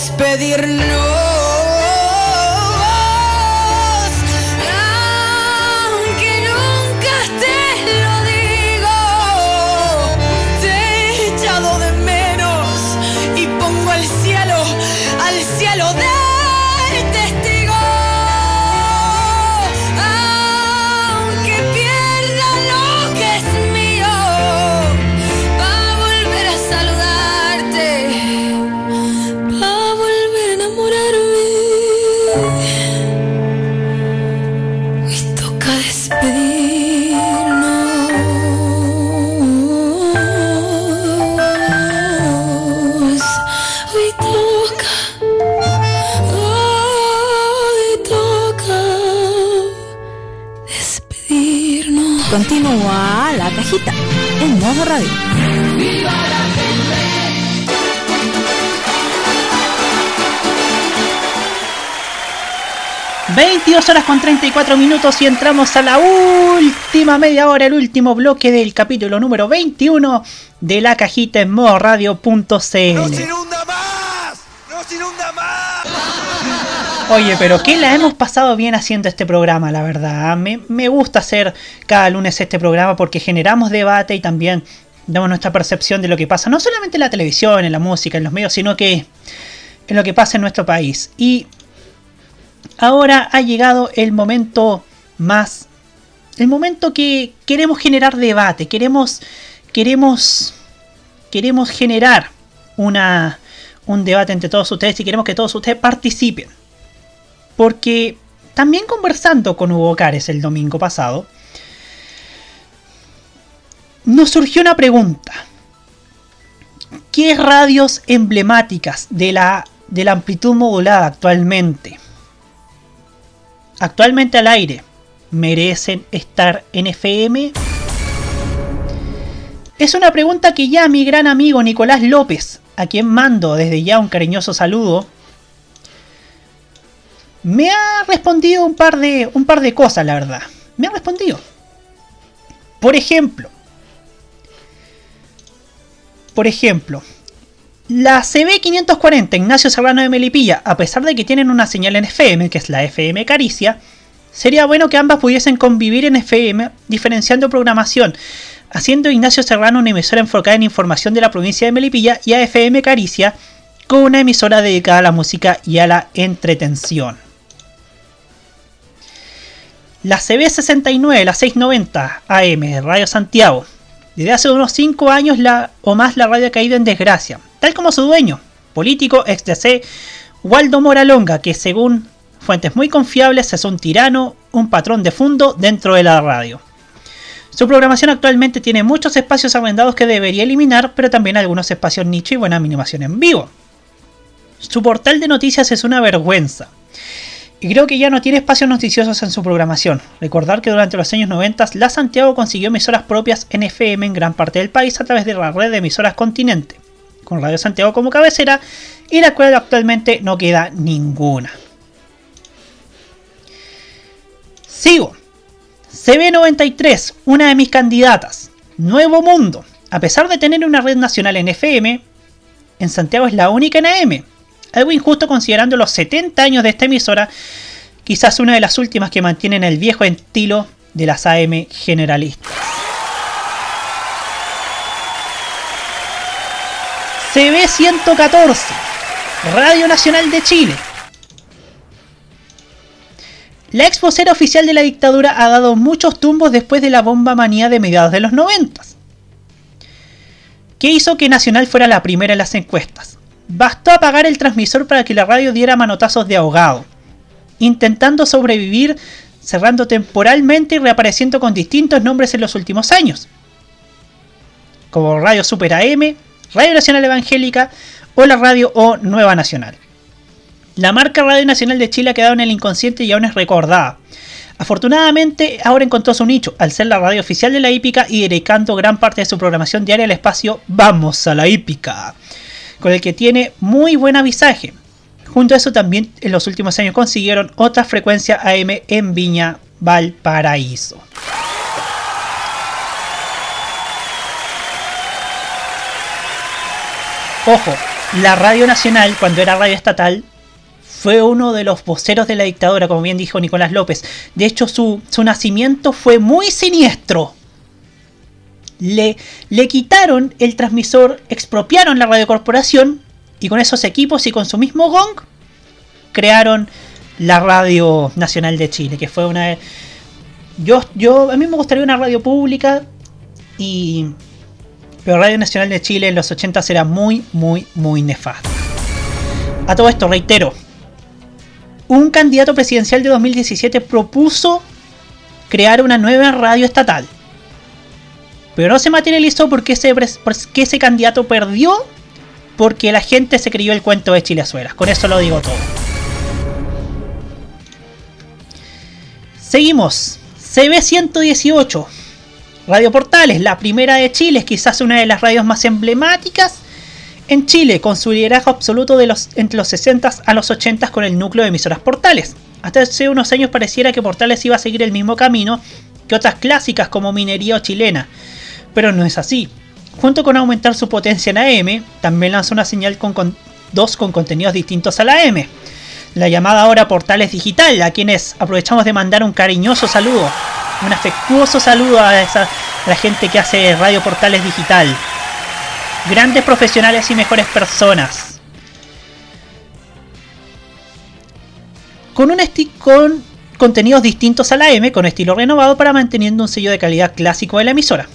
despedirnos. En modo radio. 22 horas con 34 minutos y entramos a la última media hora, el último bloque del capítulo número 21 de la cajita en modo radio.cl. Oye, pero que la hemos pasado bien haciendo este programa, la verdad. Me, me gusta hacer cada lunes este programa porque generamos debate y también damos nuestra percepción de lo que pasa, no solamente en la televisión, en la música, en los medios, sino que en lo que pasa en nuestro país. Y ahora ha llegado el momento más... El momento que queremos generar debate, queremos... Queremos... Queremos generar una, un debate entre todos ustedes y queremos que todos ustedes participen. Porque también conversando con Hugo Cares el domingo pasado, nos surgió una pregunta. ¿Qué radios emblemáticas de la, de la amplitud modulada actualmente? Actualmente al aire. merecen estar en FM? Es una pregunta que ya mi gran amigo Nicolás López, a quien mando desde ya un cariñoso saludo, me ha respondido un par de, un par de cosas, la verdad. Me ha respondido. Por ejemplo, por ejemplo, la CB540 Ignacio Serrano de Melipilla, a pesar de que tienen una señal en FM, que es la FM Caricia, sería bueno que ambas pudiesen convivir en FM, diferenciando programación, haciendo Ignacio Serrano una emisora enfocada en información de la provincia de Melipilla y a FM Caricia con una emisora dedicada a la música y a la entretención. La CB69, la 690 AM, Radio Santiago. Desde hace unos 5 años la, o más la radio ha caído en desgracia, tal como su dueño, político ex DC, Waldo Moralonga, que según fuentes muy confiables es un tirano, un patrón de fondo dentro de la radio. Su programación actualmente tiene muchos espacios arrendados que debería eliminar, pero también algunos espacios nicho y buena animación en vivo. Su portal de noticias es una vergüenza. Y creo que ya no tiene espacios noticiosos en su programación. Recordar que durante los años 90 la Santiago consiguió emisoras propias en FM en gran parte del país a través de la red de emisoras Continente, con Radio Santiago como cabecera, y la cual actualmente no queda ninguna. Sigo. CB93, una de mis candidatas. Nuevo Mundo. A pesar de tener una red nacional en FM, en Santiago es la única en AM. Algo injusto considerando los 70 años de esta emisora, quizás una de las últimas que mantienen el viejo estilo de las AM generalistas. CB 114, Radio Nacional de Chile. La ex vocera oficial de la dictadura ha dado muchos tumbos después de la bomba manía de mediados de los 90. ¿Qué hizo que Nacional fuera la primera en las encuestas? Bastó apagar el transmisor para que la radio diera manotazos de ahogado, intentando sobrevivir, cerrando temporalmente y reapareciendo con distintos nombres en los últimos años, como Radio Super AM, Radio Nacional Evangélica o la Radio O Nueva Nacional. La marca Radio Nacional de Chile ha quedado en el inconsciente y aún es recordada. Afortunadamente, ahora encontró su nicho al ser la radio oficial de la hípica y dedicando gran parte de su programación diaria al espacio Vamos a la hípica, con el que tiene muy buen avisaje. Junto a eso también en los últimos años consiguieron otra frecuencia AM en Viña Valparaíso. Ojo, la radio nacional, cuando era radio estatal, fue uno de los voceros de la dictadura, como bien dijo Nicolás López. De hecho, su, su nacimiento fue muy siniestro. Le, le, quitaron el transmisor, expropiaron la radiocorporación y con esos equipos y con su mismo gong crearon la Radio Nacional de Chile, que fue una... Yo, yo, a mí me gustaría una radio pública y... Pero Radio Nacional de Chile en los 80 era muy, muy, muy nefasta. A todo esto, reitero, un candidato presidencial de 2017 propuso crear una nueva radio estatal. Pero no se materializó porque ese, porque ese candidato perdió porque la gente se creyó el cuento de Chilezuelas. Con eso lo digo todo. Seguimos. CB118. Radio Portales, la primera de Chile, quizás una de las radios más emblemáticas en Chile, con su liderazgo absoluto de los, entre los 60 a los 80 con el núcleo de emisoras Portales. Hasta hace unos años pareciera que Portales iba a seguir el mismo camino que otras clásicas como Minería o Chilena, pero no es así. Junto con aumentar su potencia en AM, también lanzó una señal con, con dos con contenidos distintos a la AM. La llamada ahora Portales Digital, a quienes aprovechamos de mandar un cariñoso saludo, un afectuoso saludo a, esa, la gente que hace Radio Portales Digital. Grandes profesionales y mejores personas. Con un con contenidos distintos a la M, con estilo renovado para manteniendo un sello de calidad clásico de la emisora.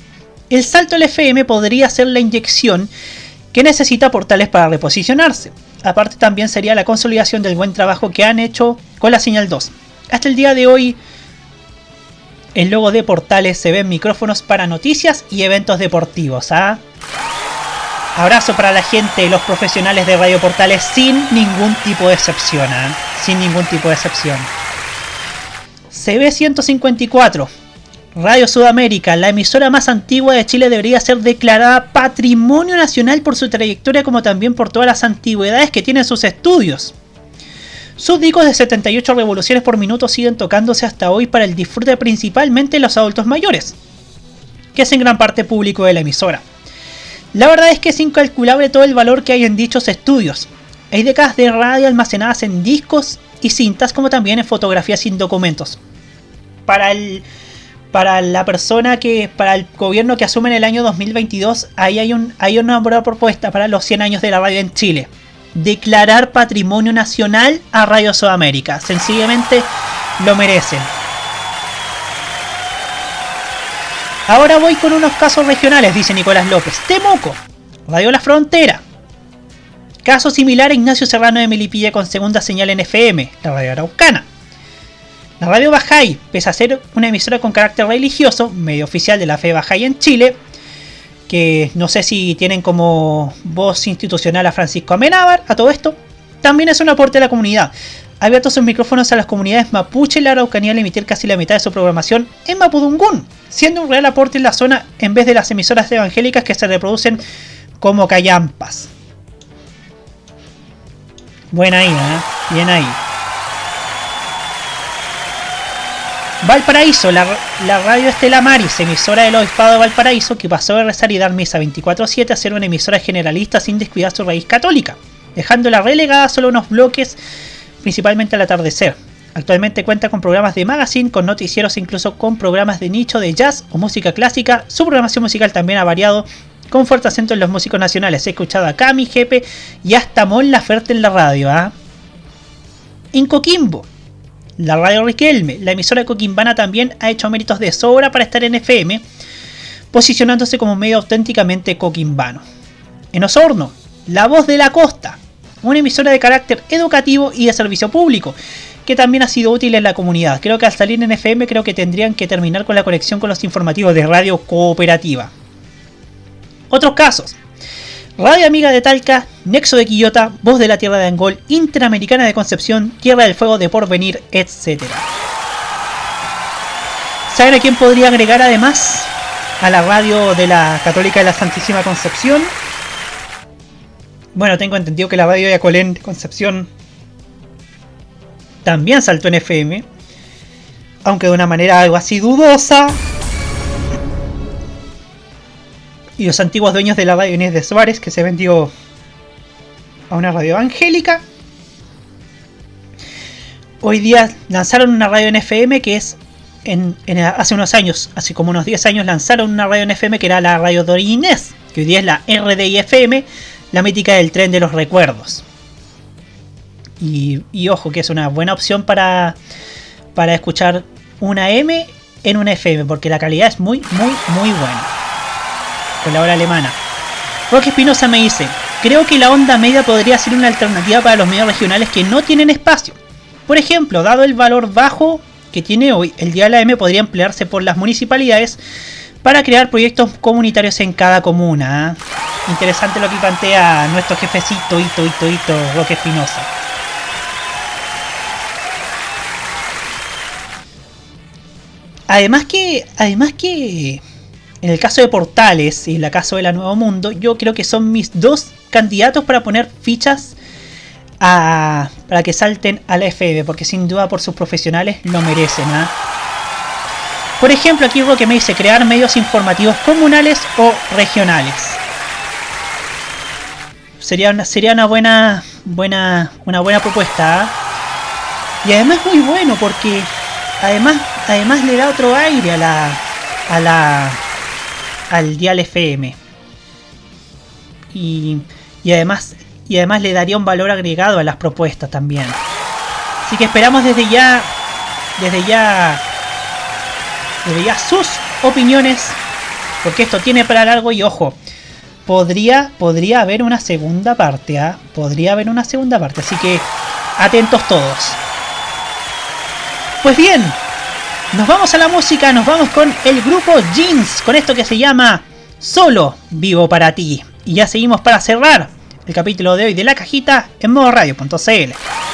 El salto al FM podría ser la inyección que necesita portales para reposicionarse. Aparte también sería la consolidación del buen trabajo que han hecho con la señal 2. Hasta el día de hoy, el logo de portales se ven micrófonos para noticias y eventos deportivos. ¿ah? Abrazo para la gente, los profesionales de Radio Portales, sin ningún tipo de excepción. ¿ah? Sin ningún tipo de excepción. CB154. Radio Sudamérica, la emisora más antigua de Chile, debería ser declarada Patrimonio Nacional por su trayectoria como también por todas las antigüedades que tienen sus estudios. Sus discos de 78 revoluciones por minuto siguen tocándose hasta hoy para el disfrute principalmente de los adultos mayores, que es en gran parte público de la emisora. La verdad es que es incalculable todo el valor que hay en dichos estudios. Hay décadas de radio almacenadas en discos y cintas como también en fotografías sin documentos. Para el para la persona que, para el gobierno que asume en el año 2022, ahí hay, un, hay una buena propuesta para los 100 años de la radio en Chile. Declarar patrimonio nacional a Radio Sudamérica. Sencillamente lo merecen. Ahora voy con unos casos regionales, dice Nicolás López. Temuco, Radio La Frontera. Caso similar a Ignacio Serrano de Melipilla con segunda señal en FM, la Radio Araucana. La Radio Bajay, pese a ser una emisora con carácter religioso, medio oficial de la fe Bajay en Chile, que no sé si tienen como voz institucional a Francisco Amenábar, a todo esto, también es un aporte a la comunidad. Ha abierto sus micrófonos a las comunidades mapuche y la Araucanía al emitir casi la mitad de su programación en Mapudungún, siendo un real aporte en la zona en vez de las emisoras evangélicas que se reproducen como callampas. Buena ahí, ¿eh? Bien ahí. Valparaíso, la, radio Estela Maris, emisora del Obispado de Valparaíso, que pasó de rezar y dar misa 24-7 a ser una emisora generalista sin descuidar su raíz católica, dejándola relegada solo unos bloques, principalmente al atardecer. Actualmente cuenta con programas de magazine, con noticieros incluso con programas de nicho de jazz o música clásica. Su programación musical también ha variado, con fuerte acento en los músicos nacionales. He escuchado a Cami, Jepe y hasta Mon Laferte en la radio. ¿ah? En Coquimbo, la radio Riquelme, la emisora coquimbana también ha hecho méritos de sobra para estar en FM, posicionándose como medio auténticamente coquimbano. En Osorno, La Voz de la Costa, una emisora de carácter educativo y de servicio público, que también ha sido útil en la comunidad. Creo que al salir en FM creo que tendrían que terminar con la conexión con los informativos de radio cooperativa. Otros casos. Radio Amiga de Talca, Nexo de Quillota, Voz de la Tierra de Angol, Interamericana de Concepción, Tierra del Fuego de Porvenir, etc. ¿Saben a quién podría agregar además a la radio de la Católica de la Santísima Concepción? Bueno, tengo entendido que la radio de Acolén de Concepción también saltó en FM, aunque de una manera algo así dudosa, y los antiguos dueños de la radio Inés de Suárez, que se vendió a una radio evangélica. Hoy día lanzaron una radio en FM que es en, hace unos años, hace como unos 10 años, lanzaron una radio en FM que era la radio de Inés, que hoy día es la RDI FM, la mítica del tren de los recuerdos. Y, y ojo, que es una buena opción para, para escuchar una M en una FM, porque la calidad es muy, muy, muy buena con la hora alemana. Roque Espinosa me dice, creo que la onda media podría ser una alternativa para los medios regionales que no tienen espacio. Por ejemplo, dado el valor bajo que tiene hoy, el día de la M podría emplearse por las municipalidades para crear proyectos comunitarios en cada comuna. ¿ah? Interesante lo que plantea nuestro jefecito, Ito, Ito, Ito, Roque Espinosa. Además que, además que en el caso de Portales y en el caso de la Nuevo Mundo, yo creo que son mis dos candidatos para poner fichas a- para que salten a la FM, porque sin duda por sus profesionales lo merecen. ¿ah? Por ejemplo, aquí Roque me dice crear medios informativos comunales o regionales. Sería una, sería una buena, buena, una buena propuesta. ¿ah? Y además muy bueno porque además, además le da otro aire a la, a la, al dial FM. Y, y además y además le daría un valor agregado a las propuestas también. Así que esperamos desde ya desde ya desde ya sus opiniones porque esto tiene para largo y ojo, podría podría haber una segunda parte, ¿ah? Podría haber una segunda parte, así que atentos todos. Pues bien, nos vamos a la música, nos vamos con el grupo Jeans, con esto que se llama Solo Vivo para ti. Y ya seguimos para cerrar el capítulo de hoy de la cajita en modoradio.cl.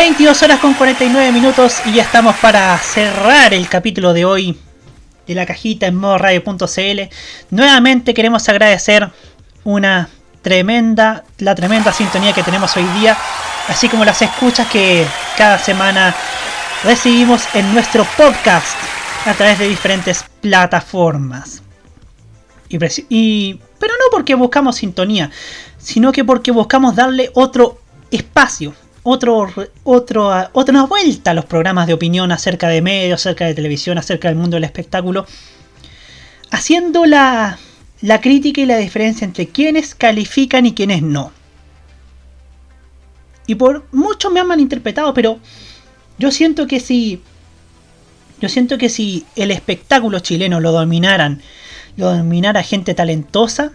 22 horas con 49 minutos y ya estamos para cerrar el capítulo de hoy de la cajita en modo radio.cl. Nuevamente queremos agradecer una tremenda, la tremenda sintonía que tenemos hoy día, así como las escuchas que cada semana recibimos en nuestro podcast a través de diferentes plataformas. Y, pero no porque buscamos sintonía, sino que porque buscamos darle otro espacio, otro, otro, ah, otra vuelta a los programas de opinión acerca de medios, acerca de televisión, acerca del mundo del espectáculo, haciendo la, la crítica y la diferencia entre quienes califican y quienes no. Y por muchos me han malinterpretado, pero yo siento que si yo siento que si el espectáculo chileno lo dominaran, lo dominara gente talentosa,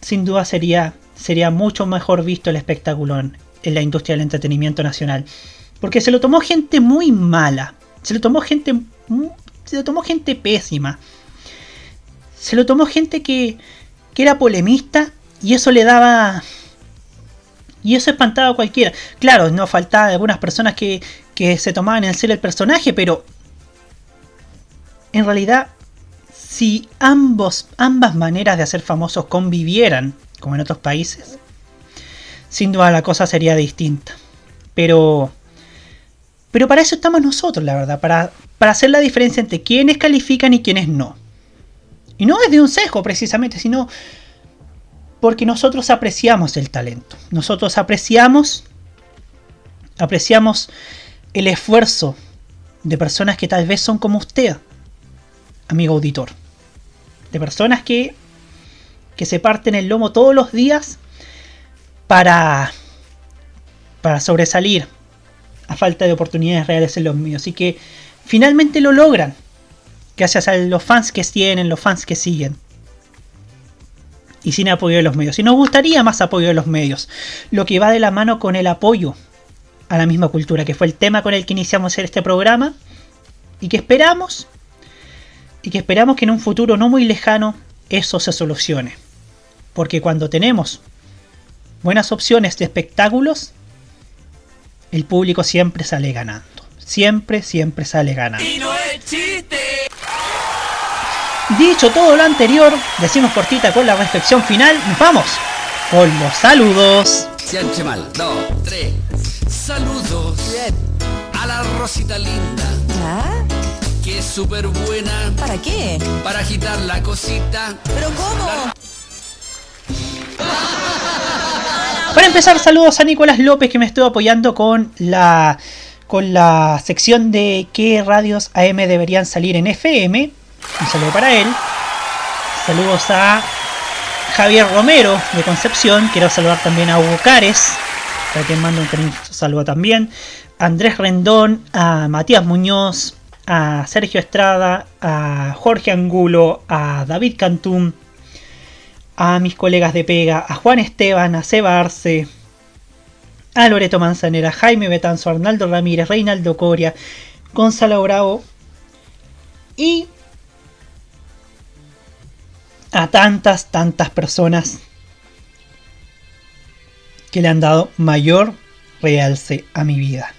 sin duda sería, sería mucho mejor visto el espectáculo en, en la industria del entretenimiento nacional. Porque se lo tomó gente muy mala. Se lo tomó gente. Se lo tomó gente pésima. Se lo tomó gente que, que era polemista y eso le daba. Y eso espantaba a cualquiera. Claro, no faltaba algunas personas que, que se tomaban en serio el personaje, pero en realidad, si ambos, ambas maneras de hacer famosos convivieran, como en otros países, sin duda la cosa sería distinta. Pero, pero para eso estamos nosotros, la verdad, para, para hacer la diferencia entre quienes califican y quienes no. Y no es de un sesgo precisamente, sino porque nosotros apreciamos el talento. Nosotros apreciamos, apreciamos el esfuerzo de personas que tal vez son como usted, amigo auditor. De personas que, que se parten el lomo todos los días para, para sobresalir a falta de oportunidades reales en los medios. Y que finalmente lo logran. Gracias a los fans que tienen, los fans que siguen. Y sin apoyo de los medios. Y nos gustaría más apoyo de los medios. Lo que va de la mano con el apoyo a la misma cultura, que fue el tema con el que iniciamos este programa. Y que esperamos y que esperamos que en un futuro no muy lejano eso se solucione. Porque cuando tenemos buenas opciones de espectáculos, el público siempre sale ganando. Siempre, siempre sale ganando. Dicho todo lo anterior, decimos cortita con la reflexión final, nos vamos con los saludos. Mal. Dos, tres. Saludos. A la Rosita linda. Que es súper buena. ¿Para qué? Para agitar la cosita. ¿Pero cómo? Para empezar, saludos a Nicolás López que me estuvo apoyando con la con la sección de qué radios AM deberían salir en FM. Un saludo para él. Saludos a Javier Romero de Concepción. Quiero saludar también a Hugo Cares, para quien mando un saludo también. Andrés Rendón, a Matías Muñoz, a Sergio Estrada, a Jorge Angulo, a David Cantún, a mis colegas de Pega, a Juan Esteban, a Seba Arce, a Loreto Manzanera, Jaime Betanzo, Arnaldo Ramírez, Reinaldo Coria, Gonzalo Bravo y a tantas, tantas personas que le han dado mayor realce a mi vida.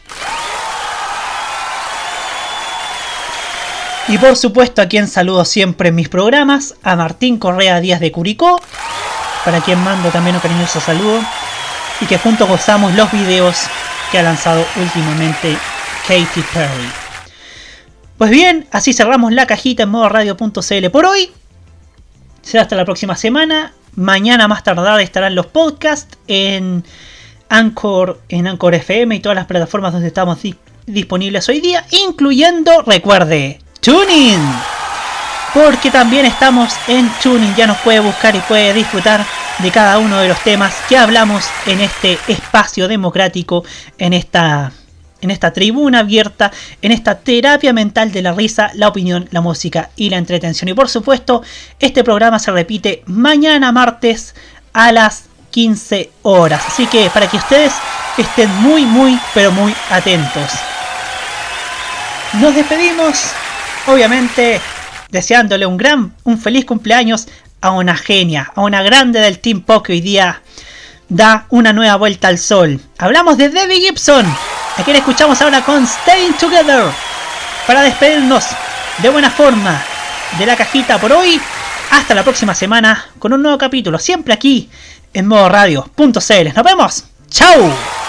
Y por supuesto a quien saludo siempre en mis programas, a Martín Correa Díaz de Curicó, para quien mando también un cariñoso saludo, y que juntos gozamos los videos que ha lanzado últimamente Katy Perry. Pues bien, así cerramos la cajita en modo radio.cl por hoy. Será hasta la próxima semana. Mañana más tardar estarán los podcasts en Anchor, en Anchor FM y todas las plataformas donde estamos di- disponibles hoy día, incluyendo, recuerde, Tuning. Porque también estamos en Tuning, ya nos puede buscar y puede disfrutar de cada uno de los temas que hablamos en este espacio democrático, en esta en esta tribuna abierta, en esta terapia mental de la risa, la opinión, la música y la entretención. Y por supuesto, este programa se repite mañana martes a las 15 horas. Así que para que ustedes estén muy, muy, pero muy atentos. Nos despedimos, Obviamente, deseándole un gran, un feliz cumpleaños a una genia, a una grande del Team Pop que hoy día da una nueva vuelta al sol. Hablamos de Debbie Gibson, a quien escuchamos ahora con Staying Together, para despedirnos de buena forma de la cajita por hoy. Hasta la próxima semana con un nuevo capítulo, siempre aquí en modo radio.cl. Nos vemos. ¡Chao!